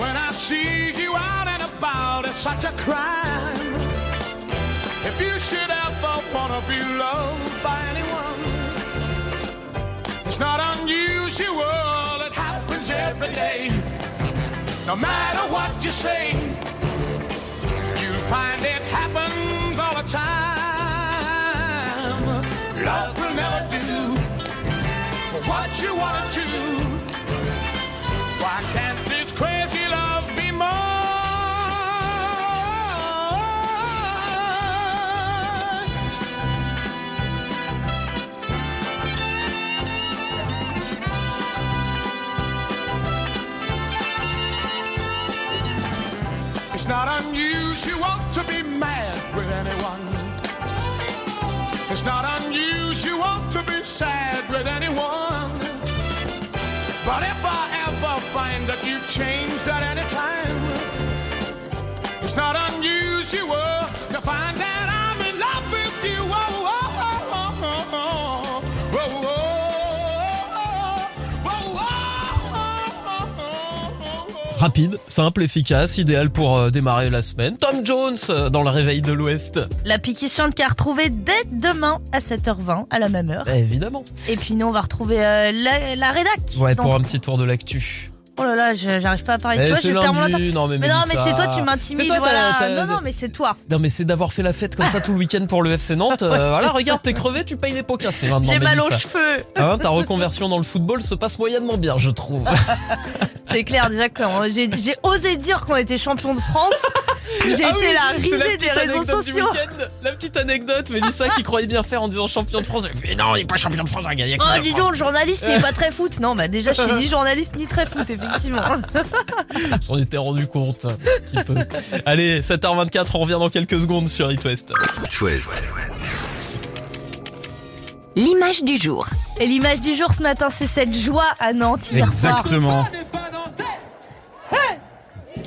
When I see you out and about, it's such a crime. If you should ever wanna be loved by anyone, it's not unusual, it happens every day. No matter what you say, you'll find it happens all the time. Love will never do what you wanna do. Crazy love be more? It's not unusual to be mad with anyone. It's not unusual to be sad with anyone. But if I ever find that you've changed at any time, it's not unusual to find that Rapide, simple, efficace, idéal pour euh, démarrer la semaine. Tom Jones euh, dans le réveil de l'Ouest. La pique qui a retrouvé dès demain à 7h20 à la même heure. Bah, évidemment. Et puis nous on va retrouver euh, la, la rédac. Ouais, pour un petit tour de l'actu. Oh là là, je- j'arrive pas à parler. Eh, tu vois, c'est je perds mon lundi, non mais Mais non, mais Mélissa. c'est toi, tu C'est m'intimides. toi, t'as- Voilà. t'as- Non, non, mais c'est toi. Non mais c'est d'avoir fait la fête comme ça tout le week-end pour le FC Nantes. [laughs] Euh, voilà, regarde, t'es crevé, tu payes les pots cassés maintenant. J'ai mal aux Mélissa. cheveux. Hein, ta reconversion dans le football se passe moyennement bien, je trouve. [laughs] C'est clair, déjà quand j'ai j'ai osé dire qu'on était champion de France. J'ai [laughs] Ah été oui, la risée petite des réseaux sociaux. La petite anecdote, Mélissa qui croyait bien faire en disant champion de France. Mais non, il est pas champion de France, il a gagné. Oh, dis donc, le journaliste, il est pas très foot. Non, bah déjà, je suis ni [laughs] journaliste ni très foot, effectivement. On s'en était rendu compte un petit peu. Allez, 7h24, on revient dans quelques secondes sur It West. It West. L'image du jour. Et l'image du jour ce matin, c'est cette joie à Nantes hier soir.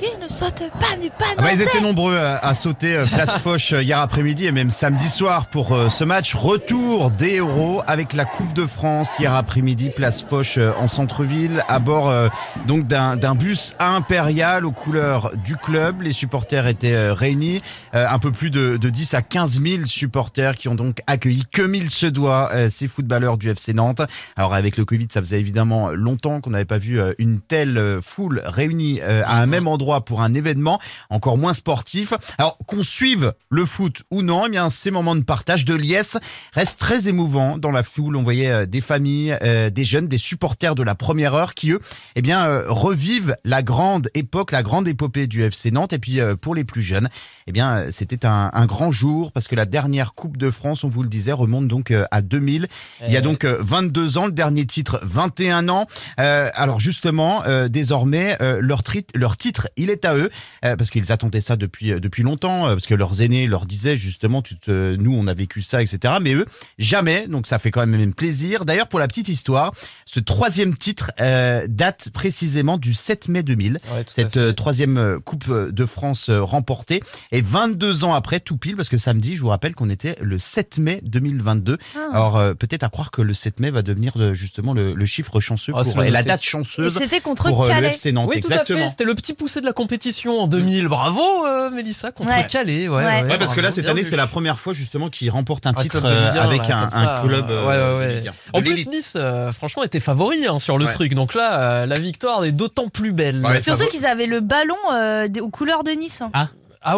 Exactement. Qui ne saute pas n'est pas Ah bah, ils étaient nombreux à, à sauter euh, place [laughs] Foch euh, hier après-midi et même samedi soir pour euh, ce match. Retour des héros avec la Coupe de France hier après-midi place Foch euh, en centre-ville à bord euh, donc d'un d'un bus impérial aux couleurs du club. Les supporters étaient euh, réunis, Euh, un peu plus de, de 10 à 15 000 supporters qui ont donc accueilli comme il se doit euh, ces footballeurs du FC Nantes. Alors avec le Covid, ça faisait évidemment longtemps qu'on n'avait pas vu euh, une telle euh, foule réunie euh, à un même endroit endroit pour un événement encore moins sportif. Alors qu'on suive le foot ou non, eh bien ces moments de partage, de liesse restent très émouvants dans la foule. On voyait euh, des familles, euh, des jeunes, des supporters de la première heure qui eux, eh bien euh, revivent la grande époque, la grande épopée du FC Nantes. Et puis euh, pour les plus jeunes, eh bien c'était un, un grand jour parce que la dernière Coupe de France, on vous le disait, remonte donc à 2000. Il y a Eh donc euh, 22 ans, le dernier titre 21 ans. Alors justement, désormais, leur, leur titre, il est à eux, euh, parce qu'ils attendaient ça depuis euh, depuis longtemps, euh, parce que leurs aînés leur disaient justement, tu te- nous on a vécu ça, etc. Mais eux, jamais. Donc ça fait quand même plaisir. D'ailleurs, pour la petite histoire, ce troisième titre euh, date précisément du 7 mai 2000. Ouais, tout à Cette euh, troisième Coupe de France euh, remportée. Et 22 ans après, tout pile, parce que samedi, je vous rappelle qu'on était le 7 mai 2022. Ah. Alors euh, peut-être à croire que le 7 mai va devenir euh, justement le, le chiffre chanceux Ah, pour la date Et chanceuse c'était contre pour euh, le Calais. FC Nantes. Oui. Exactement. C'était le petit poussé de la compétition en 2000. Bravo, euh, Mélissa, contre Ouais. Calais. Ouais, Ouais. ouais, Ouais, parce que là, cette année, c'est la première fois justement qu'il remporte un titre euh, Ligue avec là, un, un ça, club. euh. En plus. Nice, euh, franchement, était favori hein, sur le Ouais. truc. Donc là, euh, la victoire est d'autant plus belle. Ouais, Surtout qu'ils avaient le ballon euh, des- aux couleurs de Nice. hein. Ah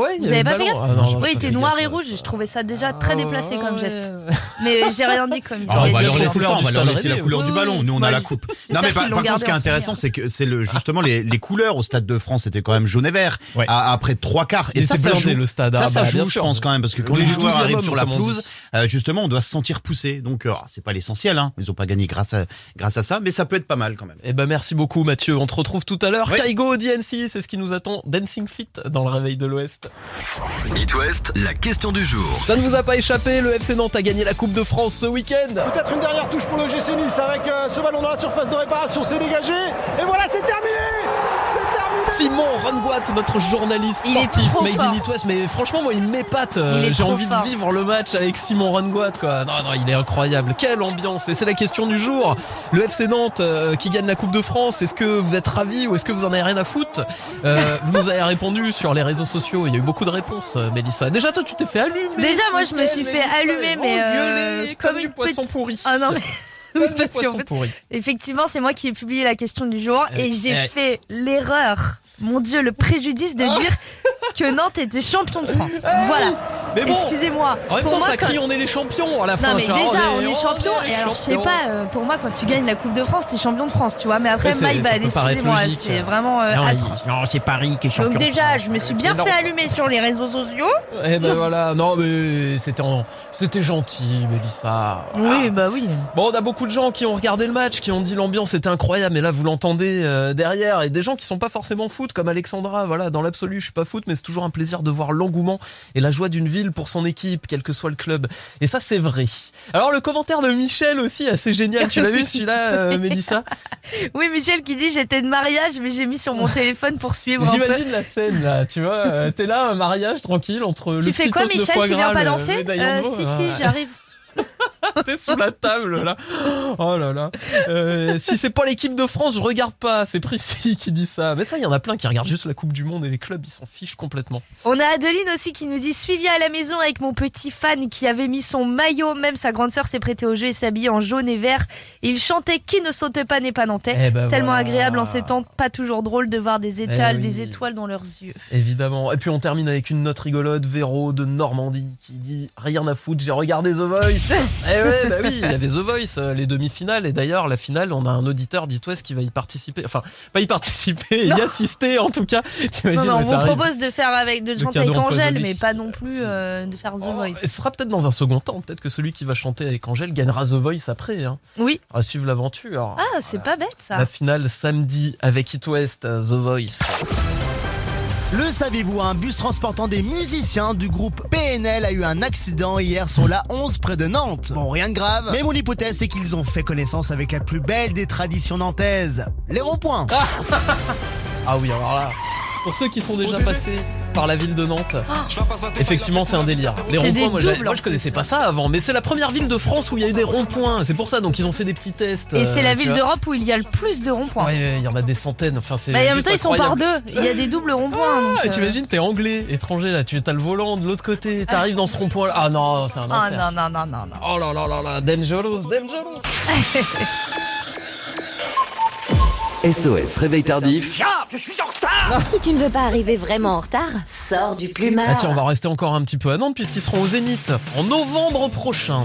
ouais, il y Vous avait avez pas fait gaffe Ah non, non, j'ai Oui, il était noir et ouais, rouge. ça. Je trouvais ça déjà très Ah déplacé comme ouais. geste. Mais j'ai rien dit comme ils Ah, ça, on va leur laisser la couleur du ballon. Nous, on a la coupe. Non, mais par, contre, ce qui est intéressant, c'est que c'est le justement les, les couleurs au stade de France étaient quand même jaune et vert Ouais. après trois quarts. Et ça, ça joue. le stade. Ça, Ah, ça joue, je pense quand même, parce que quand Le les joueurs 12e arrivent sur la pelouse, euh, justement, on doit se sentir poussé. Donc, euh, c'est pas l'essentiel. Hein. Ils ont pas gagné grâce à grâce à ça, mais ça peut être pas mal quand même. Eh ben merci beaucoup Mathieu, on te retrouve tout à l'heure. Ouais. Kaigo DNC, c'est ce qui nous attend. Dancing Fit dans le réveil de l'Ouest. It West, la question du jour. Ça ne vous a pas échappé, le FC Nantes a gagné la Coupe de France ce week-end. Peut-être une dernière touche pour le GC Nice avec euh, ce ballon dans la surface de réparation, c'est dégagé. Et voilà, C'est terminé Simon Rongoat, notre journaliste sportif, Made in It West, mais franchement moi il m'épate. Euh, J'ai envie fort. de vivre le match avec Simon Rongoat quoi. Non non, il est incroyable. Quelle ambiance Et c'est la question du jour. Le FC Nantes euh, qui gagne la Coupe de France, est-ce que vous êtes ravis ou est-ce que vous en avez rien à foutre? Euh, [laughs] Vous nous avez répondu sur les réseaux sociaux. Il y a eu beaucoup de réponses, Mélissa. Déjà toi tu t'es fait allumer. Déjà, moi, je me suis fait allumer, mais, euh, comme, comme du une poisson pourri. Ah non, mais. [laughs] Parce qu'en fait, effectivement, c'est moi qui ai publié la question du jour et j'ai eh. fait l'erreur, mon Dieu, le préjudice de dire que Nantes était champion de France. Voilà. Mais bon, Excusez-moi. en même temps, moi, ça quand- crie on est les champions à la fin. Non mais tu vois, déjà on est, on champion est et alors je sais champions. pas euh, pour moi quand tu gagnes la Coupe de France t'es champion de France tu vois mais après my bad excusez-moi c'est vraiment euh, Non, il- atroce. non, c'est Paris qui est champion. Donc de déjà France. je me suis bien fait allumer sur les réseaux sociaux. Eh ben voilà, non mais c'était en- c'était gentil, Mélissa. Oui bah oui. Bon, on a beaucoup de gens qui ont regardé le match, qui ont dit l'ambiance était incroyable, mais là vous l'entendez euh, derrière, et des gens qui sont pas forcément foot, comme Alexandra, voilà, dans l'absolu je suis pas foot, mais c'est toujours un plaisir de voir l'engouement et la joie d'une ville pour son équipe, quel que soit le club. Et ça c'est vrai. Alors le commentaire de Michel aussi, assez génial, tu l'as vu celui-là, euh, [laughs] Mélissa? Oui Michel qui dit j'étais de mariage mais j'ai mis sur mon téléphone pour suivre. J'imagine la scène là, tu vois, euh, t'es là, un mariage tranquille entre le Tu fais quoi Michel? Tu viens pas danser? Euh, Si ouais. si j'arrive. [laughs] [laughs] T'es sous la table là. Oh là là. Euh, si c'est pas l'équipe de France, je regarde pas. C'est Prissy qui dit ça. Mais ça, il y en a plein qui regardent juste la Coupe du Monde et les clubs, ils s'en fichent complètement. On a Adeline aussi qui nous dit suivi à la maison avec mon petit fan qui avait mis son maillot, même sa grande sœur s'est prêtée au jeu et s'habillait en jaune et vert. Il chantait qui ne saute pas n'est pas nantais. Eh ben Tellement voilà. agréable en ces temps, pas toujours drôle de voir des étoiles, Eh oui. des étoiles dans leurs yeux. Évidemment. Et puis on termine avec une note rigolote, Véro de Normandie, qui dit rien à foutre, j'ai regardé The Voice. [laughs] eh ouais, bah oui, il y avait The Voice, euh, les demi-finales. Et d'ailleurs, la finale, on a un auditeur d'It West qui va y participer. Enfin, pas y participer, Non. y assister en tout cas. Non, non, on vous propose de faire avec, de chanter avec Angèle, mais pas non plus euh, de faire The Oh, Voice. Ce sera peut-être dans un second temps. Peut-être que celui qui va chanter avec Angèle gagnera The Voice après. Hein. Oui. On va suivre l'aventure. Ah, c'est pas bête ça. La finale samedi avec It West, euh, The Voice. Le saviez-vous, un bus transportant des musiciens du groupe PNL a eu un accident hier sur la 11 près de Nantes. Bon, rien de grave, mais mon hypothèse c'est qu'ils ont fait connaissance avec la plus belle des traditions nantaises, les ronds-points. Ah. Oui, alors là, pour ceux qui sont déjà passés par la ville de Nantes, effectivement, c'est un délire. Les ronds-points, moi, je connaissais pas ça avant, mais c'est la première ville de France où il y a eu des ronds-points. C'est pour ça, donc ils ont fait des petits tests. Et c'est euh, la tu ville d'Europe où il y a le plus de ronds-points. Ouais, il y en a des centaines. Enfin, c'est. Bah, en même temps, ils sont par deux. Il y a des doubles ronds-points. Ah, euh, T'imagines, t'es anglais, étranger là, tu as le volant de l'autre côté, t'arrives dans ce rond-point. Ah non, c'est un Ah non, non, non, non, non. Oh là là là là, dangerous, dangerous. [laughs] SOS Réveil Tardif. je suis en retard Si tu ne veux pas arriver vraiment en retard, sors du plumard. Ah tiens, on va rester encore un petit peu à Nantes puisqu'ils seront au Zénith en novembre prochain.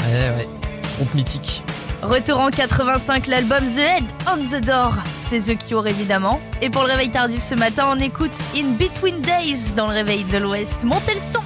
Ouais, ouais. Groupe mythique. Retour en 85, l'album The Head on the Door. C'est The Cure évidemment. Et pour le réveil tardif ce matin, on écoute In Between Days dans le réveil de l'Ouest. Montez le son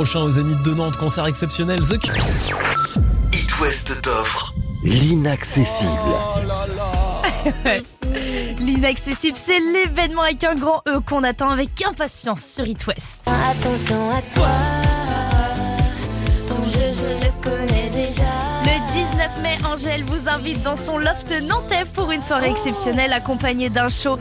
prochain au Zénith de Nantes, concert exceptionnel The Cure. It West t'offre l'inaccessible. [laughs] L'inaccessible, c'est l'événement avec un grand E qu'on attend avec impatience sur It West. Attention à toi, ton jeu je le connais déjà. Le 19 mai, Angèle vous invite dans son loft nantais pour une soirée exceptionnelle accompagnée d'un show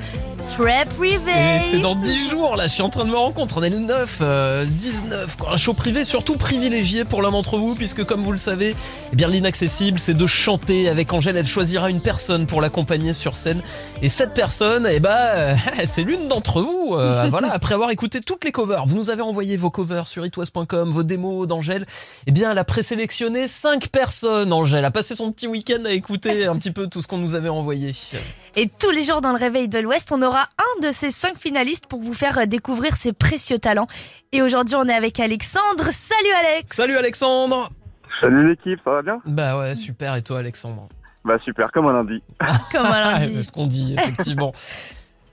Trap Privé. C'est dans 10 jours là, je suis en train de me rendre compte, on est le 9, euh, 19, quoi. un show privé surtout privilégié pour l'un d'entre vous, puisque comme vous le savez, eh bien l'inaccessible c'est de chanter avec Angèle, elle choisira une personne pour l'accompagner sur scène, et cette personne, eh ben, euh, [laughs] c'est l'une d'entre vous, Euh, [laughs] voilà, après avoir écouté toutes les covers, vous nous avez envoyé vos covers sur itwest.com, vos démos d'Angèle, eh bien elle a présélectionné 5 personnes, Angèle, a passé son petit week-end à écouter un petit peu tout ce qu'on nous avait envoyé. Et tous les jours dans le réveil de l'Ouest, on aura un de ces cinq finalistes pour vous faire euh, découvrir ses précieux talents. Et aujourd'hui, on est avec Alexandre. Salut Alex Salut Alexandre Salut l'équipe, ça va bien? Bah ouais, super, et toi Alexandre? Bah super, comme un lundi. [laughs] [laughs] Comme un lundi. C'est ce qu'on dit, effectivement. [laughs]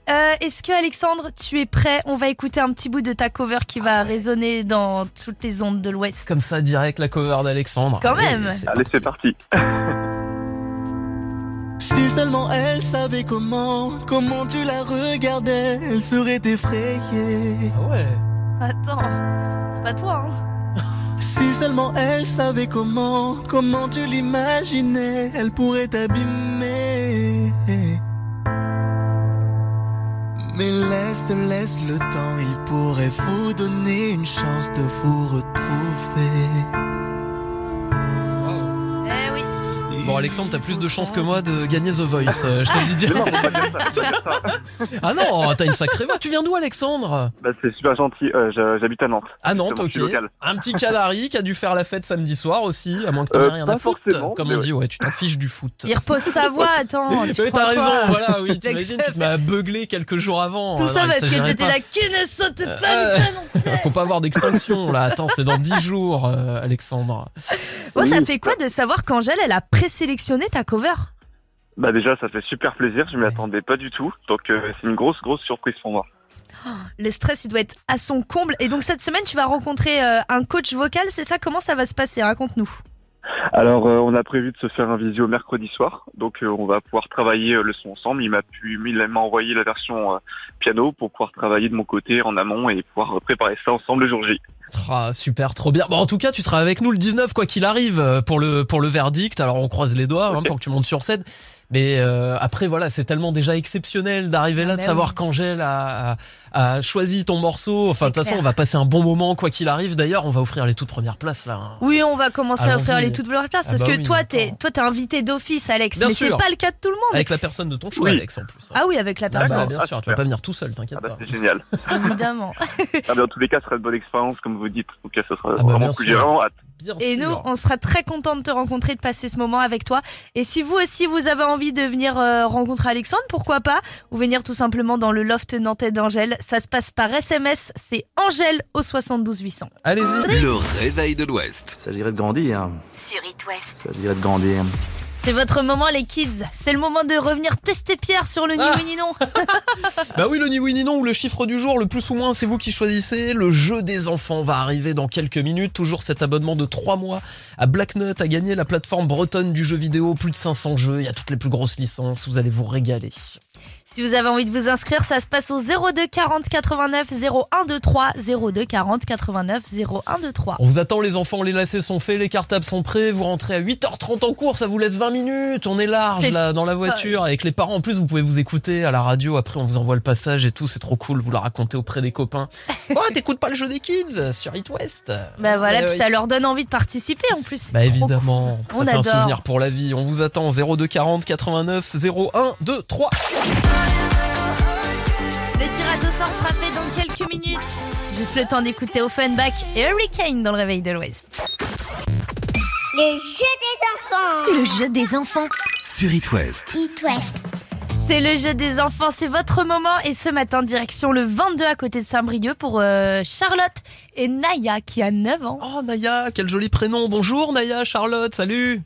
Euh, Est-ce que Alexandre, tu es prêt? On va écouter un petit bout de ta cover qui va résonner dans toutes les ondes de l'Ouest. Comme ça, direct la cover d'Alexandre. Quand Allez, même. Allez, c'est parti. Si seulement elle savait comment, comment tu la regardais, elle serait effrayée. Ah ouais Attends, c'est pas toi, hein [laughs] Si seulement elle savait comment, comment tu l'imaginais, elle pourrait t'abîmer. Mais laisse, laisse le temps, il pourrait vous donner une chance de vous retrouver. Bon, Alexandre, t'as plus de chances que moi de gagner The Voice. euh, je te le dis direct. [laughs] Pas pas. Ah non, t'as une sacrée voix. Tu viens d'où, Alexandre Bah, c'est super gentil. Euh, j'ha- J'habite à Nantes. À Nantes, ok. Un petit canari qui a dû faire la fête samedi soir aussi, à moins que t'en Euh, aies rien pas à foutre. Comme on ouais. dit, ouais, tu t'en fiches du foot. Il repose sa voix, attends. tu Oui, t'as raison, voilà, oui, t'imagines, tu m'as beuglé quelques jours avant. Tout Ah, ça parce que t'étais pas. là qui ne saute pas Euh, du canon. Faut pas avoir d'extinction là, attends, c'est dans 10 jours, euh, Alexandre. Bon, ça fait quoi de savoir qu'Angèle, elle a présélectionné ta cover? Bah, déjà, ça fait super plaisir. Je m'y attendais pas du tout. Donc, euh, c'est une grosse, grosse surprise pour moi. Le stress, il doit être à son comble. Et donc, cette semaine, tu vas rencontrer euh, un coach vocal, c'est ça? Comment ça va se passer? Raconte-nous. Alors, euh, on a prévu de se faire un visio mercredi soir. Donc, euh, on va pouvoir travailler euh, le son ensemble. Il m'a pu, il m'a envoyé la version euh, piano pour pouvoir travailler de mon côté en amont et pouvoir préparer ça ensemble le jour J. Ah, super, trop bien. Bon, en tout cas, tu seras avec nous le 19, quoi qu'il arrive, pour le, pour le verdict. Alors, on croise les doigts hein, [laughs] pour que tu montes sur scène. Mais euh, après, voilà, c'est tellement déjà exceptionnel d'arriver là, de bah savoir oui. qu'Angèle a, a, a choisi ton morceau. Enfin, de toute façon, on va passer un bon moment, quoi qu'il arrive. D'ailleurs, on va offrir les toutes premières places, là. hein. Oui, on va commencer à offrir les toutes bleues places Ah parce bah que oui, toi, t'es toi, t'es invité d'office, Alex. Bien mais sûr. c'est pas le cas de tout le monde. Avec la personne de ton choix, Oui. Alex, en plus. hein. Ah oui, avec la Ah bah, personne, bien sûr, tu vas pas venir tout seul, t'inquiète Ah bah, pas. c'est génial. [laughs] évidemment. Ah, dans tous les cas, ce sera une bonne expérience, comme vous dites. Donc, ça sera Ah bah, vraiment plus. Bien Et sûr. nous, on sera très contents de te rencontrer, de passer ce moment avec toi. Et si vous aussi, vous avez envie de venir euh, rencontrer Alexandre, pourquoi pas Ou venir tout simplement dans le loft nantais d'Angèle. Ça se passe par SMS, c'est Angèle au 72 800. Allez-y. Le réveil de l'Ouest. Il s'agirait de grandir. Sur It West. Il s'agirait de grandir. C'est votre moment, les kids. C'est le moment de revenir tester Pierre sur le ni Ah. oui ni non. [laughs] Bah oui, le ni oui ni non ou le chiffre du jour, le plus ou moins, c'est vous qui choisissez. Le jeu des enfants va arriver dans quelques minutes. Toujours cet abonnement de 3 mois à Blacknut à gagner la plateforme bretonne du jeu vidéo. Plus de 500 jeux, il y a toutes les plus grosses licences. Vous allez vous régaler. Si vous avez envie de vous inscrire, ça se passe au 02 40 89 0123 02 40 89 0123. On vous attend les enfants, les lacets sont faits, les cartables sont prêts, vous rentrez à 8h30 en cours, ça vous laisse 20 minutes, on est large là dans la voiture avec les parents. En plus, vous pouvez vous écouter à la radio, après on vous envoie le passage et tout, c'est trop cool, vous la racontez auprès des copains. [laughs] Oh, t'écoutes pas le jeu des kids sur It West Bah voilà, Eh puis ça leur donne envie de participer en plus. Bah évidemment, On ça fait un souvenir pour la vie. On vous attend 02 40 89 01 2 3. Le tirage au sort sera fait dans quelques minutes. Juste le temps d'écouter Offenbach et Hurricane dans le réveil de l'Ouest. Le jeu des enfants. Le jeu des enfants. Sur It West. It West. C'est le jeu des enfants, c'est votre moment. Et ce matin, direction le 22 à côté de Saint-Brieuc pour euh, Charlotte et Naya qui a 9 ans. Oh Naya, quel joli prénom. Bonjour Naya, Charlotte, salut.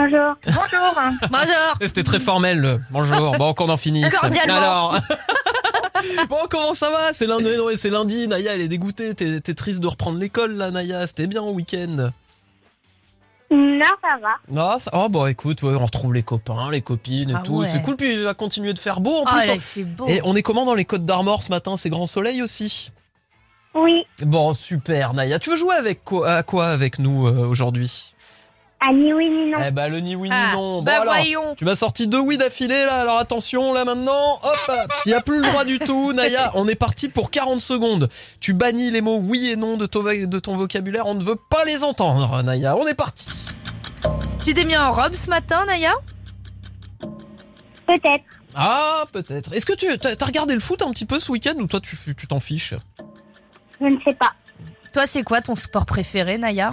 Bonjour. Bonjour. [laughs] Bonjour. Eh, C'était très formel. le Bonjour. Bon, qu'on en finisse. Cordialement. Alors. [laughs] bon, comment ça va? C'est lundi, non, c'est lundi. Naya, elle est dégoûtée. T'es t'es triste de reprendre l'école là, Naya. C'était bien au week-end. Non, ça va. Non, ça... Oh, bon, écoute, ouais, on retrouve les copains, les copines et Ah tout. ouais. C'est cool. Puis il va continuer de faire beau en Ah, plus. il fait beau. Et on est comment dans les Côtes d'Armor ce matin? C'est grand soleil aussi? Oui. Bon, super, Naya. Tu veux jouer avec quoi, à quoi avec nous euh, aujourd'hui? Ah, ni oui, ni non. Eh bah, le ni oui ni Ah, non. Bon, bah alors, voyons. Tu m'as sorti deux oui d'affilée là, alors attention là maintenant. Hop, s'il n'y a plus le droit du tout, Naya, [laughs] on est parti pour 40 secondes. Tu bannis les mots oui et non de ton, vo- de ton vocabulaire, on ne veut pas les entendre, Naya. On est parti. Tu t'es mis en robe ce matin, Naya? Peut-être. Ah, peut-être. Est-ce que tu as, regardé le foot un petit peu ce week-end ou toi tu tu t'en fiches? Je ne sais pas. Toi, c'est quoi ton sport préféré, Naya?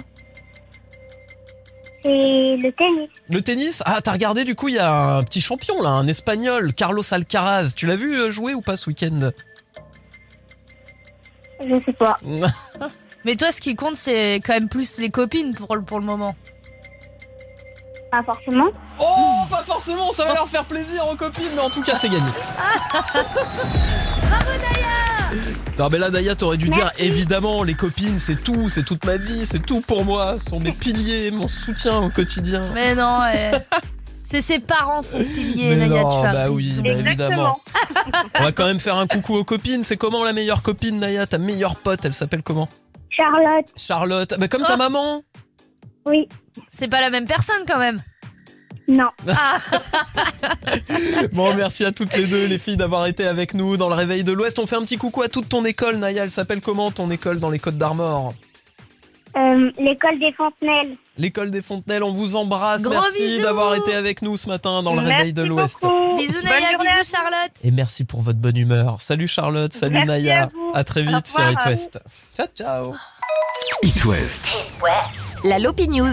C'est le tennis. Le tennis Ah, t'as regardé du coup, il y a un petit champion là, un espagnol, Carlos Alcaraz. Tu l'as vu euh, jouer ou pas ce week-end? Je sais pas. [laughs] Mais toi, ce qui compte, c'est quand même plus les copines pour le, pour le moment. Pas forcément. Oh, pas forcément, ça va leur faire plaisir aux copines, mais en tout cas, c'est gagné. [laughs] Non mais là Naya t'aurais dû dire évidemment les copines c'est tout, c'est toute ma vie, c'est tout pour moi, ce sont mes piliers, mon soutien au quotidien. Mais non, [laughs] euh, c'est ses parents son pilier, Mais Naya, non, tu as bah oui, bah évidemment. On va quand même faire un coucou aux copines, c'est comment la meilleure copine Naya, ta meilleure pote, elle s'appelle comment? Charlotte. Charlotte, bah comme ta Oh. maman Oui. C'est pas la même personne quand même. Non. [laughs] Bon merci à toutes les deux les filles d'avoir été avec nous dans le réveil de l'Ouest. On fait un petit coucou à toute ton école Naya, elle s'appelle comment ton école dans les Côtes d'Armor Euh, L'école des Fontenelles. L'école des Fontenelles, on vous embrasse. Gros merci d'avoir été avec nous ce matin dans le Merci réveil de l'Ouest. Bisous Bonne Naya, bisous Charlotte. Et merci pour votre bonne humeur. Salut Charlotte, salut Merci Naya. à vous. À très vite sur It West. Ciao ciao. It West. La Lopi News.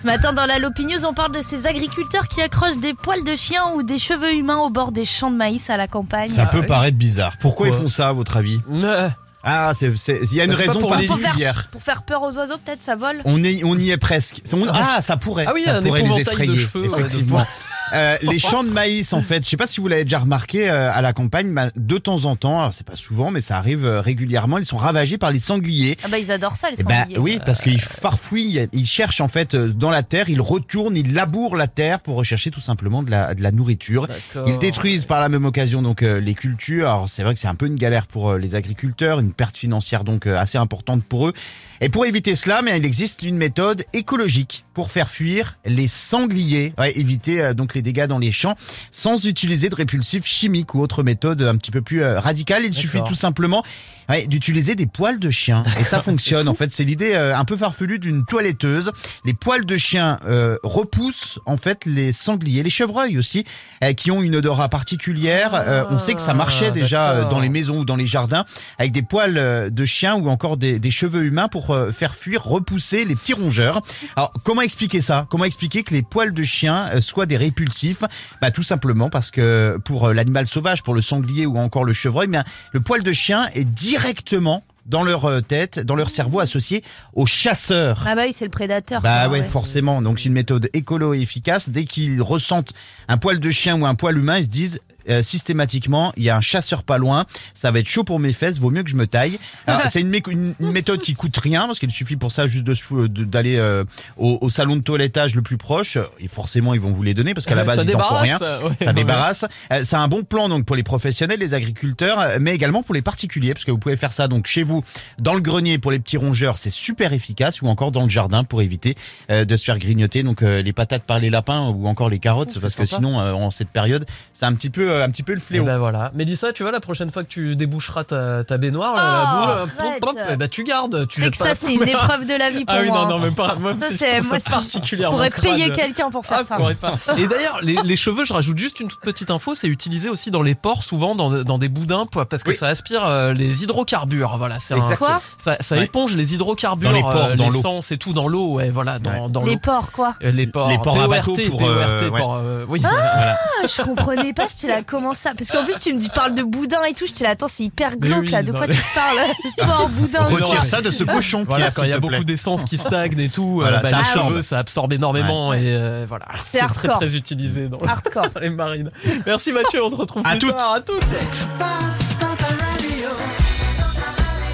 Ce matin dans la Lopi News, on parle de ces agriculteurs qui accrochent des poils de chien ou des cheveux humains au bord des champs de maïs à la campagne. Ça peut ouais. paraître bizarre. Pourquoi Quoi ils font ça, à votre avis Euh, Ah, c'est, c'est- il y a une pas raison pour les pour, faire, pour faire peur aux oiseaux, peut-être ça vole On, est, on y est presque. On- ah, ça pourrait. Ah oui, ça un pourrait les épouvantail de effrayer, cheveux, ouais, de effectivement. Euh, les champs de maïs, en fait, je sais pas si vous l'avez déjà remarqué euh, à la campagne, bah, de temps en temps, alors c'est pas souvent, mais ça arrive euh, régulièrement, ils sont ravagés par les sangliers. Ah bah ils adorent ça les Eh ben, sangliers. oui, parce qu'ils farfouillent, ils cherchent en fait euh, dans la terre, ils retournent, ils labourent la terre pour rechercher tout simplement de la, de la nourriture. D'accord. Ils détruisent par la même occasion donc euh, les cultures. Alors c'est vrai que c'est un peu une galère pour euh, les agriculteurs, une perte financière donc euh, assez importante pour eux. Et pour éviter cela, mais il existe une méthode écologique pour faire fuir les sangliers, ouais, éviter euh, donc les dégâts dans les champs sans utiliser de répulsifs chimiques ou autre méthode un petit peu plus euh, radicale. Il suffit tout simplement ouais, d'utiliser des poils de chien et ça [laughs] fonctionne. En fait, c'est l'idée euh, un peu farfelue d'une toiletteuse. Les poils de chien euh, repoussent en fait les sangliers, les chevreuils aussi, euh, qui ont une odorat particulière. On sait que ça marchait déjà dans les maisons ou dans les jardins avec des poils de chien ou encore des, des cheveux humains pour faire fuir, repousser les petits rongeurs. Alors comment expliquer ça? Comment expliquer que les poils de chien soient des répulsifs? Bah tout simplement parce que pour l'animal sauvage, pour le sanglier ou encore le chevreuil, bien le poil de chien est directement dans leur euh, tête, dans leur cerveau associé aux chasseurs. Ah bah oui, c'est le prédateur. Bah ouais. forcément. Donc c'est une méthode écolo et efficace. Dès qu'ils ressentent un poil de chien ou un poil humain, ils se disent euh, systématiquement, il y a un chasseur pas loin, ça va être chaud pour mes fesses, vaut mieux que je me taille. [laughs] C'est une, mé- une- une méthode qui coûte rien parce qu'il suffit pour ça juste d'aller euh, au, au salon de toilettage le plus proche et forcément ils vont vous les donner parce qu'à la base ça ils en font rien. ouais, ça ouais. débarrasse. Euh, C'est un bon plan donc pour les professionnels, les agriculteurs, mais également pour les particuliers parce que vous pouvez faire ça donc chez vous dans le grenier pour les petits rongeurs, c'est super efficace ou encore dans le jardin pour éviter de se faire grignoter donc les patates par les lapins ou encore les carottes Fou, parce que sympa. sinon en cette période c'est un petit peu euh, un petit peu le Et fléau. ben voilà. Mélissa, tu vois, la prochaine fois que tu déboucheras ta, ta baignoire, là, la Oh, boue, euh, pop, eh ben, tu gardes. Tu C'est que ça, la c'est une épreuve de la vie pour Ah oui, moi. non, non, même pas. Moi, Ça, c'est- moi, ça particulièrement Je pourrais payer quelqu'un pour faire Ah, ça. pas. Et d'ailleurs, les, les cheveux, je rajoute juste une toute petite info, c'est utilisé aussi dans les ports, souvent dans, dans des boudins, parce que Oui. ça aspire euh, les hydrocarbures. Voilà, c'est. Quoi ça, ça Ouais. éponge les hydrocarbures, Dans les ports, euh, dans l'eau. l'essence et tout dans l'eau. Ouais, voilà, dans, Ouais. dans Les porcs, quoi. Les ports, Les ports à PORT, bateau pour, euh, ouais. euh, oui. Ah, je comprenais pas, j'étais là, comment ça Parce qu'en plus, tu me dis, parle de boudin et tout, j'étais là, attends, c'est hyper glauque oui, là, de quoi tu parles [laughs] Porc, boudin, Retire ça de ce cochon Voilà, quand il y a te beaucoup d'essence qui [laughs] stagne et tout, Voilà, euh, bah, ça les absorbe. cheveux, ça absorbe énormément et euh, voilà. C'est très hardcore. très utilisé dans, Hardcore. les marines. Merci Mathieu, on se retrouve À plus toutes. tard. À toutes.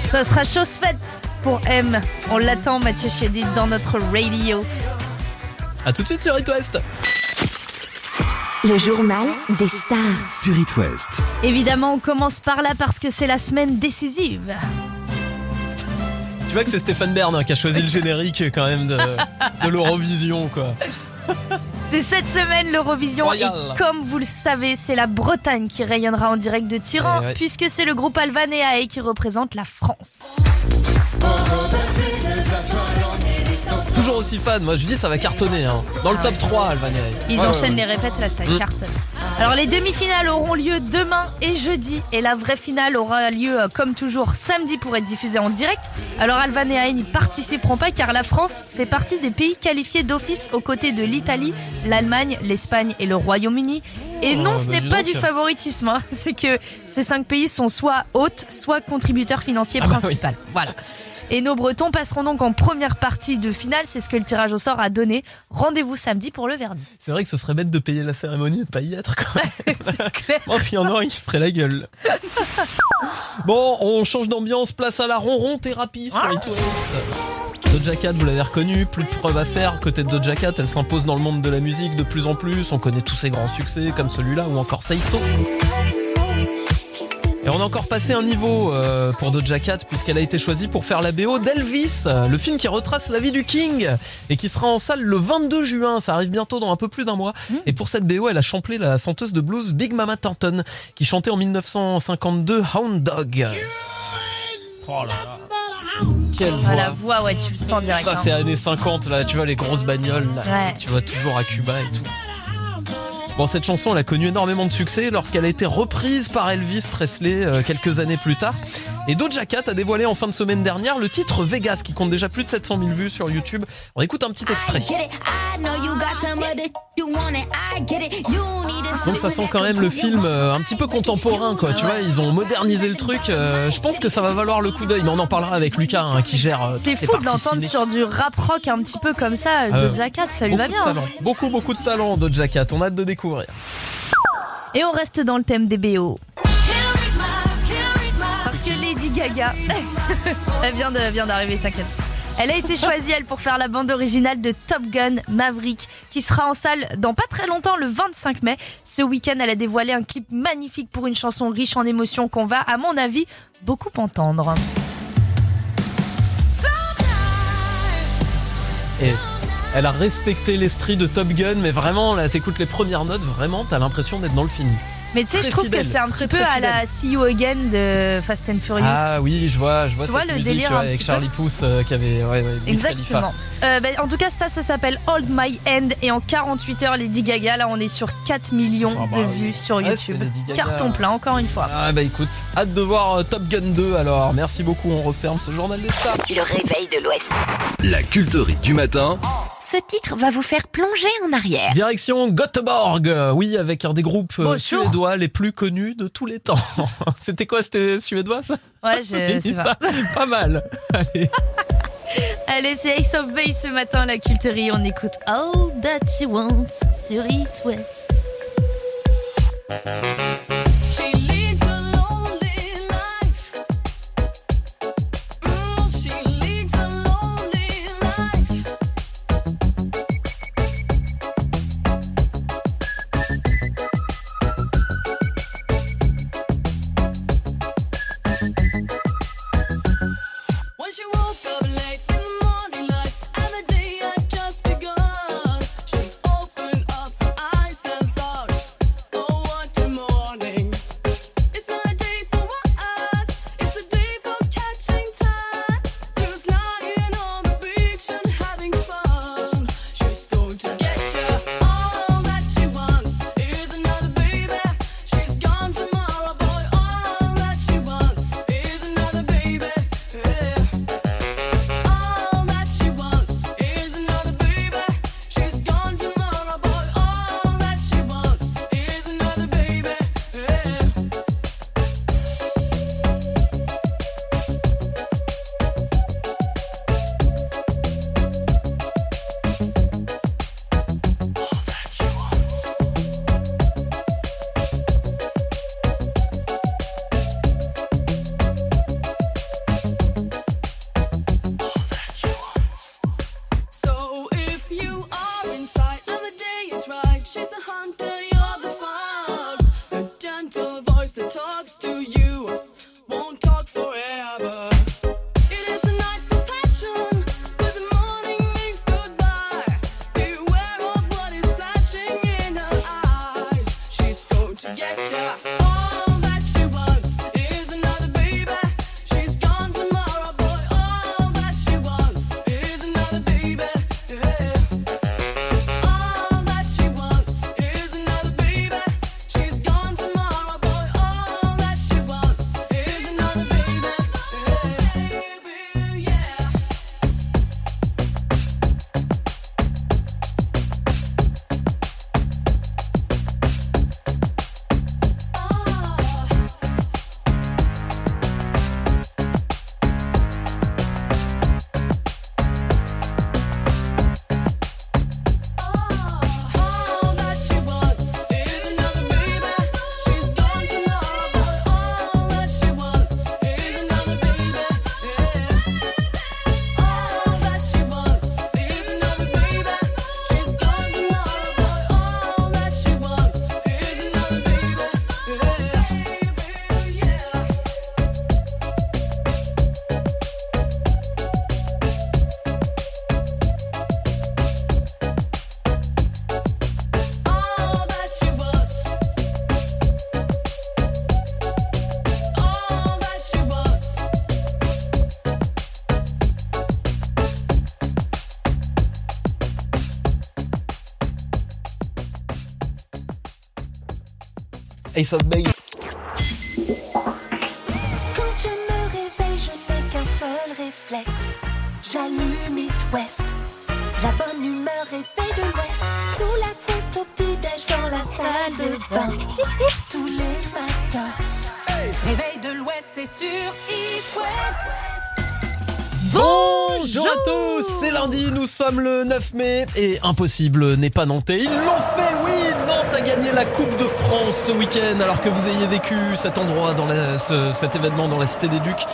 Ça sera chose faite pour M. On l'attend, Mathieu Chédid, dans notre radio. À tout de suite sur It West. Le journal des stars. Sur It West. Évidemment, on commence par là parce que c'est la semaine décisive. Tu vois que c'est Stéphane Bern hein, qui a choisi le générique quand même de, de l'Eurovision quoi. C'est cette semaine l'Eurovision et Royal. comme vous le savez, c'est la Bretagne qui rayonnera en direct de Tiran Eh ouais. puisque c'est le groupe Alvan et Ae qui représente la France. Toujours aussi fan, moi je dis ça va cartonner hein. Dans le Ah top ouais. 3 Alvania. Ils Ouais, enchaînent ouais. les répètes là, ça Mm. cartonne. Alors les demi-finales auront lieu demain et jeudi et la vraie finale aura lieu euh, comme toujours samedi pour être diffusée en direct. Alors Alvan et Ae n'y participeront pas car la France fait partie des pays qualifiés d'office aux côtés de l'Italie, l'Allemagne, l'Espagne et le Royaume-Uni. Et Oh, non, ce n'est pas du favoritisme, hein. [laughs] c'est que ces cinq pays sont soit hôtes, soit contributeurs financiers Ah bah oui. principaux. Voilà. Et nos Bretons passeront donc en première partie de finale, c'est ce que le tirage au sort a donné. Rendez-vous samedi pour le verdict. C'est vrai que ce serait bête de payer la cérémonie et de pas y être [laughs] c'est clair. Je pense qu'il y en a un qui ferait la gueule. [laughs] Bon, on change d'ambiance, place à la ronron thérapie sur West. Doja Cat, vous l'avez reconnu, plus de preuves à faire. Côté de Doja Cat, elle s'impose dans le monde de la musique de plus en plus. On connaît tous ses grands succès comme celui-là ou encore Seiso. Et on a encore passé un niveau euh, pour Doja Cat puisqu'elle a été choisie pour faire la BO d'Elvis, le film qui retrace la vie du King et qui sera en salle le 22 juin. Ça arrive bientôt dans un peu plus d'un mois. Et pour cette BO, elle a champlé la chanteuse de blues Big Mama Thornton qui chantait en 1952 Hound Dog. Oh là là. Quelle Ah, la voix. voix, ouais, tu le sens direct. Ça hein. c'est années 50 là, tu vois les grosses bagnoles là, Ouais. tu vois toujours à Cuba et tout. Bon cette chanson elle a connu énormément de succès lorsqu'elle a été reprise par Elvis Presley euh, quelques années plus tard. Et Doja Cat a dévoilé en fin de semaine dernière le titre Vegas qui compte déjà plus de 700 000 vues sur YouTube. On écoute un petit extrait. Donc ça sent quand même le film euh, un petit peu contemporain quoi, tu vois, ils ont modernisé le truc. euh, je pense que ça va valoir le coup d'œil, mais on en parlera avec Lucas hein, qui gère. euh, C'est fou de l'entendre sur du rap rock un petit peu comme ça, Ah. Doja Cat, ça lui va bien. hein. Beaucoup, beaucoup de talent, Doja Cat. On a hâte de découvrir. Et on reste dans le thème des BO. Gaga, [laughs] elle vient de vient d'arriver, t'inquiète. Elle a été choisie, elle, pour faire la bande originale de Top Gun Maverick, qui sera en salle dans pas très longtemps, le 25 mai. Ce week-end, elle a dévoilé un clip magnifique pour une chanson riche en émotions qu'on va, à mon avis, beaucoup entendre. Et elle a respecté l'esprit de Top Gun, mais vraiment, là, t'écoutes les premières notes, vraiment, t'as l'impression d'être dans le film. Mais tu sais, je trouve fidèle, que c'est un très, petit peu à la See You Again de Fast and Furious. Ah oui, je vois, je vois Tu cette vois le délire avec Charlie Puth euh, qui avait, ouais, ouais. Exactement. Euh, ben, en tout cas, ça, ça s'appelle Hold My Hand. Et en 48 heures, Lady Gaga, là, on est sur 4 millions Ah bah de oui. vues sur Ouais, YouTube. Carton plein, encore une fois. Ah bah écoute, hâte de voir euh, Top Gun 2 alors. Merci beaucoup, on referme ce journal des stars. Le réveil de l'Ouest. La culterie du matin. Ce titre va vous faire plonger en arrière. Direction Göteborg, euh, oui, avec un des groupes euh, Bonjour. suédois les plus connus de tous les temps. [laughs] C'était quoi C'était suédois ça Ouais, je J'ai sais pas. ça. Pas [laughs] mal. [laughs] Allez. Allez, c'est Ace of Base ce matin, la culterie. On écoute All That You Want sur It West. Ace of Base. Quand je me réveille, je n'ai qu'un seul réflexe. J'allume It West. La bonne humeur est faite de l'Ouest. Sous la tête au petit-déj dans la salle de bain. [laughs] Tous les matins. Réveil de l'Ouest, c'est sur It West. Bonjour à tous, c'est lundi, nous sommes le 9 mai et impossible n'est pas nantais. Ils l'ont ce week-end alors que vous ayez vécu cet endroit, dans la- ce- cet événement dans la Cité des Ducs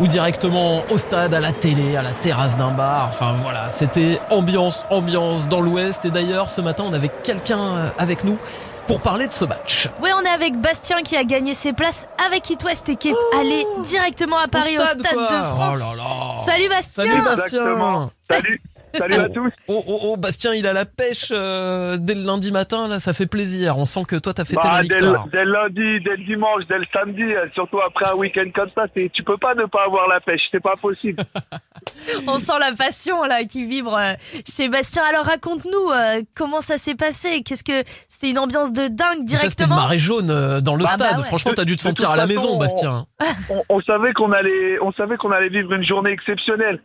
ou directement au stade, à la télé, à la terrasse d'un bar. Enfin voilà, c'était ambiance, ambiance dans l'Ouest et d'ailleurs ce matin on avait quelqu'un euh, avec nous pour parler de ce match. Oui, on est avec Bastien qui a gagné ses places avec It West et qui est allé directement à Paris au stade, de France. Oh là là. Salut Bastien Salut Bastien Exactement. Salut. Salut à tous. Oh, oh, oh, Bastien, il a la pêche euh, dès le lundi matin, là, ça fait plaisir. On sent que toi, t'as fêté Bah, la dès, victoire. dès le lundi, dès le dimanche, dès le samedi, euh, surtout après un week-end comme ça, tu peux pas ne pas avoir la pêche, c'est pas possible. [laughs] On sent la passion là qui vibre euh, chez Bastien. Alors raconte-nous euh, comment ça s'est passé? Qu'est-ce que c'était une ambiance de dingue Ça, c'était une directement? marée jaune euh, dans le Bah, bah stade. ouais. Franchement, t'as dû te sentir à la façon, maison, on- Bastien. on, on savait qu'on allait, on savait qu'on allait vivre une journée exceptionnelle.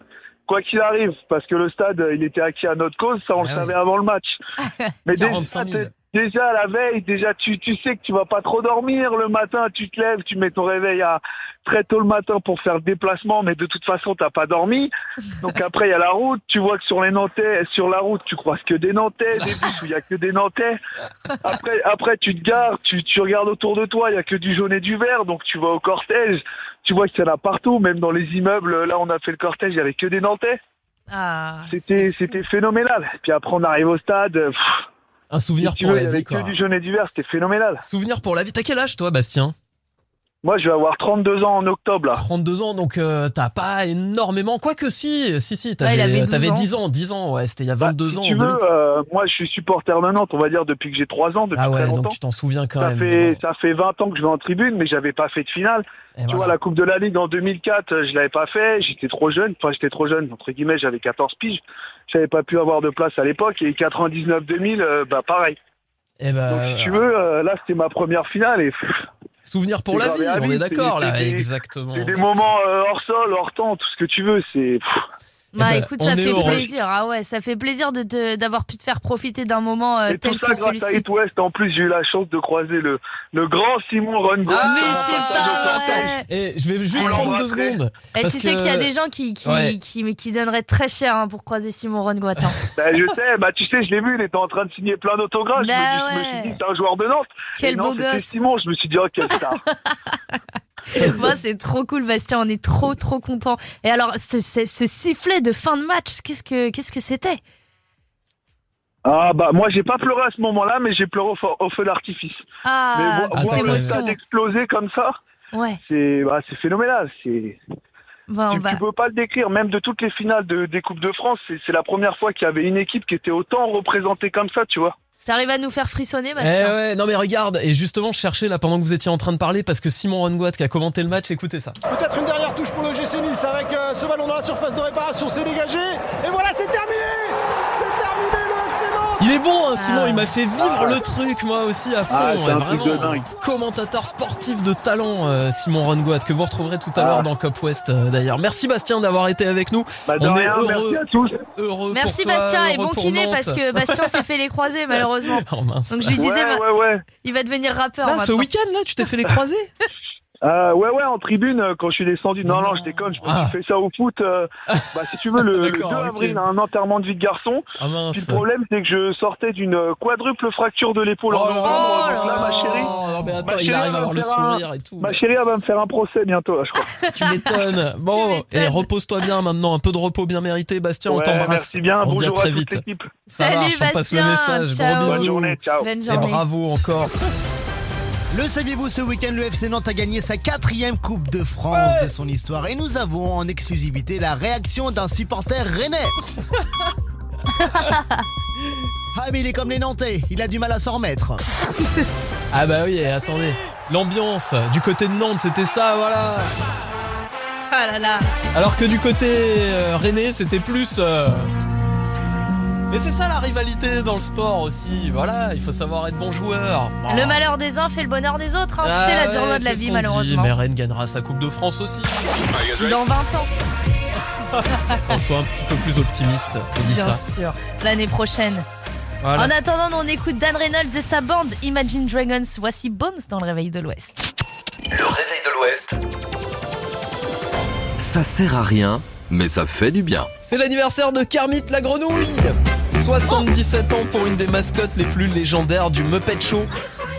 Quoi qu'il arrive, parce que le stade, il était acquis à notre cause, ça on Ah le oui. savait avant le match. [laughs] Mais déjà, 45 000. Déjà la veille, déjà tu, tu sais que tu vas pas trop dormir le matin, tu te lèves, tu mets ton réveil à très tôt le matin pour faire le déplacement, mais de toute façon t'as pas dormi. Donc après il y a la route, tu vois que sur les Nantais, sur la route tu croises que des Nantais, des bus où il y a que des Nantais. Après, après tu te gares, tu, tu regardes autour de toi, il y a que du jaune et du vert, donc tu vas au cortège, tu vois qu'il y en a partout, même dans les immeubles. Là on a fait le cortège, il y avait que des Nantais. Ah, C'était c'était phénoménal. Puis après on arrive au stade. pff, Un souvenir si pour veux, il y la avait vie, que du jaune et du vert, c'était phénoménal. Souvenir pour la vie. T'as quel âge, toi, Bastien? Moi, je vais avoir 32 ans en octobre, là. 32 ans, donc euh, t'as pas énormément. Quoique, si, si, si, Ouais, il t'avais avait 12 t'avais ans. 10 ans, 10 ans, ouais, c'était il y a 22 Bah, Si ans. tu veux, 2000. euh, moi, je suis supporter de Nantes, on va dire, depuis que j'ai 3 ans, depuis Ah ouais, très longtemps. donc tu t'en souviens quand Ça même. fait, ça fait 20 ans que je vais en tribune, mais j'avais pas fait de finale. Et Tu voilà. vois, la Coupe de la Ligue en 2004, euh, je l'avais pas fait, j'étais trop jeune, enfin j'étais trop jeune, entre guillemets, j'avais 14 piges, j'avais pas pu avoir de place à l'époque, et 99-2000, euh, bah pareil. Eh ben, Donc si tu veux, euh, là c'était ma première finale, et pff, Souvenir pour la vie, on est d'accord là, exactement. c'est des moments euh, hors sol, hors temps, tout ce que tu veux, c'est... Bah Eh ben, écoute, on ça fait heureux. plaisir. Ah ouais, ça fait plaisir de d'avoir pu te faire profiter d'un moment euh, Et tout tel ça que grâce à. It West. En plus, j'ai eu la chance de croiser le, le grand Simon Rongo. Ah, Mais Ah, c'est ça, pas vrai. Et je vais juste prendre deux secondes. Et parce tu sais qu'il y a des gens qui, qui, Ouais. qui, qui donneraient très cher hein, pour croiser Simon Rongoat. hein. [laughs] Bah, je sais, bah, tu sais, je l'ai vu, il était en train de signer plein d'autographes. Bah je, me dis- je me ouais. suis dit, c'est un joueur de Nantes. Quel Et non, beau c'était gosse. Simon, je me suis dit, oh, quel star. [laughs] [laughs] Moi, c'est trop cool, Bastien. On est trop, trop content. Et alors, ce, ce- ce sifflet de fin de match, qu'est-ce que qu'est-ce que c'était? Ah, bah, moi, j'ai pas pleuré à ce moment-là, mais j'ai pleuré au, feu- au feu d'artifice. Ah, mais petite voir le stade exploser comme ça, Ouais. c'est, bah, c'est phénoménal. C'est, Bah, tu, va- tu peux pas le décrire. Même de toutes les finales de, des Coupes de France, c'est, c'est la première fois qu'il y avait une équipe qui était autant représentée comme ça, tu vois. T'arrives à nous faire frissonner, Eh Bastien ouais, non mais regarde, et justement je cherchais là pendant que vous étiez en train de parler parce que Simon Rongoat qui a commenté le match, écoutez ça. Peut-être une dernière touche pour le GC Nice avec euh, ce ballon dans la surface de réparation, c'est dégagé. Et voilà, c'est terminé est bon hein, Simon, Ah. il m'a fait vivre Ah. le truc moi aussi à fond, Ah, un vraiment. de dingue. Commentateur sportif de talent euh, Simon Rongoat que vous retrouverez tout à Ah. l'heure dans Cop West euh, d'ailleurs. Merci Bastien d'avoir été avec nous. Bah, On est rien, heureux. merci à tous. Heureux Merci pour toi, Bastien et bon kiné parce que [laughs] Bastien s'est fait les croiser malheureusement. Oh mince. Donc je lui disais, ouais, ouais, ouais. il va devenir rappeur. Là, ce week-end là, tu t'es fait les croiser [laughs] Euh, ouais, ouais, en tribune, euh, quand je suis descendu. Non, non, je déconne, je me Ah. suis fait ça au foot. euh, [laughs] bah, si tu veux, le, le 2 D'accord, ok. avril, un enterrement de vie de garçon. Ah Puis le problème, c'est que je sortais d'une quadruple fracture de l'épaule en Oh novembre. là donc là, là. ma chérie, Oh, non, mais attends, Ma il chérie, arrive elle à avoir va le un- sourire et tout. ma chérie, elle va me faire un procès bientôt, là, je crois. [laughs] Tu m'étonnes. [laughs] Bon, et repose-toi bien maintenant, un peu de repos bien mérité, Bastien. on t'embrasse. merci bien, on bonjour très à toute vite. l'équipe. Ça Salut, marche, on passe le message. ciao. Gros Bonne bisous. journée, ciao. Bonne Et bravo encore. Le saviez-vous, ce week-end, le FC Nantes a gagné sa quatrième Coupe de France de son histoire. Et nous avons en exclusivité la réaction d'un supporter rennais. [laughs] ah, mais il est comme les Nantais, il a du mal à s'en remettre. Ah bah oui, attendez. L'ambiance du côté de Nantes, c'était ça, voilà. Ah là là. Alors que du côté euh, rennais, c'était plus... euh, Mais c'est ça la rivalité dans le sport aussi. Voilà, il faut savoir être bon joueur. Le malheur des uns fait le bonheur des autres. hein. Ah c'est la ouais, dure loi de la vie, malheureusement. Dit. Mais Rennes gagnera sa Coupe de France aussi. Dans 20 ans, [laughs] Enfin, sois un petit peu plus optimiste. Je dis bien ça. sûr. L'année prochaine. Voilà. En attendant, on écoute Dan Reynolds et sa bande Imagine Dragons. Voici Bones dans le réveil de l'Ouest. Le réveil de l'Ouest. Ça sert à rien, mais ça fait du bien. C'est l'anniversaire de Kermit la grenouille 77 ans pour une des mascottes les plus légendaires du Muppet Show.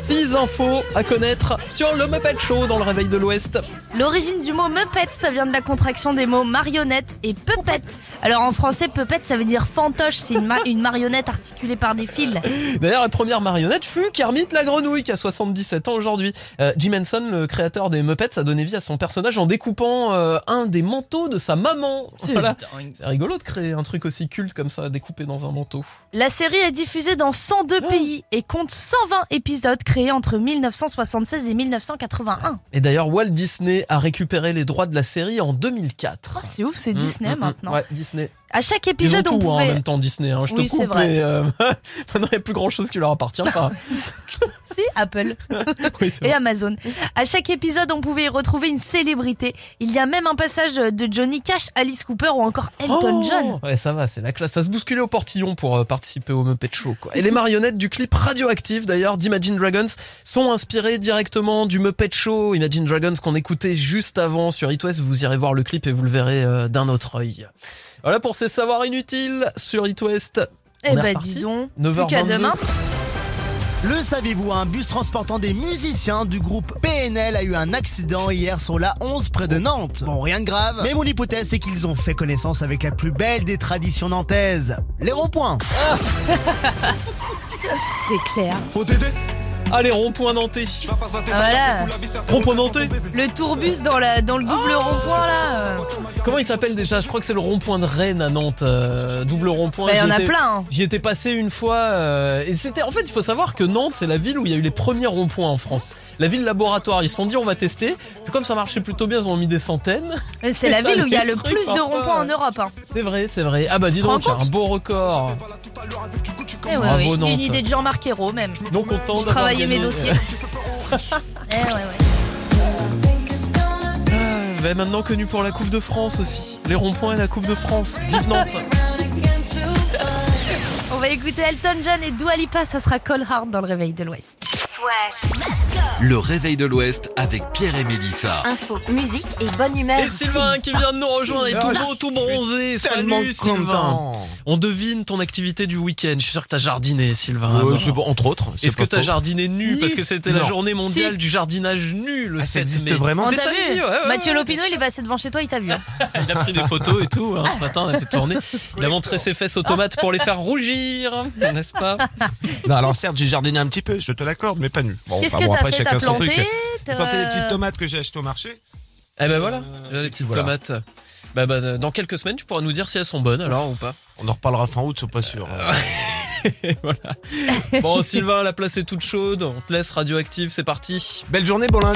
6 infos à connaître sur le Muppet Show dans le réveil de l'Ouest. L'origine du mot Muppet, ça vient de la contraction des mots marionnette et puppet. Alors en français, puppet, ça veut dire fantoche. C'est une, ma- une marionnette articulée par des fils. D'ailleurs, la première marionnette fut Kermit la grenouille qui a 77 ans aujourd'hui. Euh, Jim Henson, le créateur des Muppets, a donné vie à son personnage en découpant euh, un des manteaux de sa maman. Voilà. C'est rigolo de créer un truc aussi culte comme ça, découpé dans un manteau. La série est diffusée dans 102 pays et compte 120 épisodes créés entre 1976 et 1981. Et d'ailleurs, Walt Disney a récupéré les droits de la série en 2004. Oh, c'est ouf, c'est Mm, Disney mm, mm. maintenant. Ouais, Disney. À chaque Ils ont épisode, tout on hein, en pouvait. même temps Disney. hein. Je Oui, te coupe, vrai. euh, maintenant [laughs] il n'y a plus grand chose qui leur appartient. Enfin, [laughs] Si, Apple [laughs] oui, et. Amazon. À chaque épisode, on pouvait y retrouver une célébrité. Il y a même un passage de Johnny Cash, Alice Cooper ou encore Elton Oh John. Ouais, ça va, c'est la classe. Ça se bousculait au portillon pour euh, participer au Muppet Show. Quoi. Et les marionnettes du clip radioactif d'ailleurs d'Imagine Dragons sont inspirées directement du Muppet Show. Imagine Dragons qu'on écoutait juste avant sur It West. Vous irez voir le clip et vous le verrez euh, d'un autre œil. Voilà pour ces savoirs inutiles sur It West. Eh bah dis donc, 9h22. plus qu'à demain. Le saviez-vous, un bus transportant des musiciens du groupe PNL a eu un accident hier sur la 11 près de Nantes. Bon, rien de grave, mais mon hypothèse c'est qu'ils ont fait connaissance avec la plus belle des traditions nantaises, les ronds-points. [laughs] C'est clair. Allez, rond-point nantais. Ah, voilà. Rond-point nantais. Le tourbus dans, la, dans le double rond-point là. Comment il s'appelle déjà? Je crois que c'est le rond-point de Rennes à Nantes. euh, double rond-point. Bah, il y en J'y a étais- plein, hein. J'y étais passé une fois. euh, et c'était. En fait, il faut savoir que Nantes, c'est la ville où il y a eu les premiers ronds-points en France. La ville laboratoire. Ils se sont dit, on va tester. Puis comme ça marchait plutôt bien, ils ont mis des centaines. C'est la [laughs] ville où il y a le plus de ronds-points en Europe. Hein. C'est vrai, c'est vrai. Ah bah dis donc, il y a un beau record. Eh ouais, Bravo, oui. Nantes. Une idée de Jean-Marc Ayrault même. Donc content d'avoir travaillais mes dossiers. [laughs] eh ouais, ouais. Bah, maintenant connu pour la Coupe de France aussi. Les ronds-points et la Coupe de France. Vive Nantes. [laughs] On va écouter Elton John et Dua Lipa, ça sera Cold Hard dans le réveil de l'Ouest. Le réveil de l'Ouest avec Pierre et Mélissa. Info, musique et bonne humeur. Et Sylvain qui vient de nous rejoindre, il est tout beau, tout bronzé. Tellement Salut Sylvain. content. On devine ton activité du week-end. Je suis sûr que t'as jardiné, Sylvain. Euh, avant. c'est bon, entre autres. c'est Est-ce que t'as jardiné nu, Nu. Parce que c'était la journée mondiale Si. du jardinage nu le Ah, ça 7 existe mai. vraiment On C'était t'a vu samedi, ouais, ouais, Mathieu bien il est passé devant chez toi, il t'a vu. hein. [laughs] Il a pris des photos et tout. hein, ce matin, on a fait tourner. Il a montré ses fesses aux tomates pour les faire rougir, n'est-ce pas? Non, alors certes, j'ai jardiné un petit peu, je te l'accorde, mais pas nu. Bon, Qu'est-ce enfin, que bon, t'as après, fait chacun T'as son planté truc. T'as- planté des petites tomates que j'ai achetées au marché. Eh ben voilà, j'ai des petites Voilà. tomates. Bah, bah, dans quelques semaines, tu pourras nous dire si elles sont bonnes alors ou pas. On en reparlera fin août, c'est pas sûr. [laughs] voilà. Bon, Sylvain, la place est toute chaude. On te laisse radioactive, c'est parti. Belle journée, bon lundi.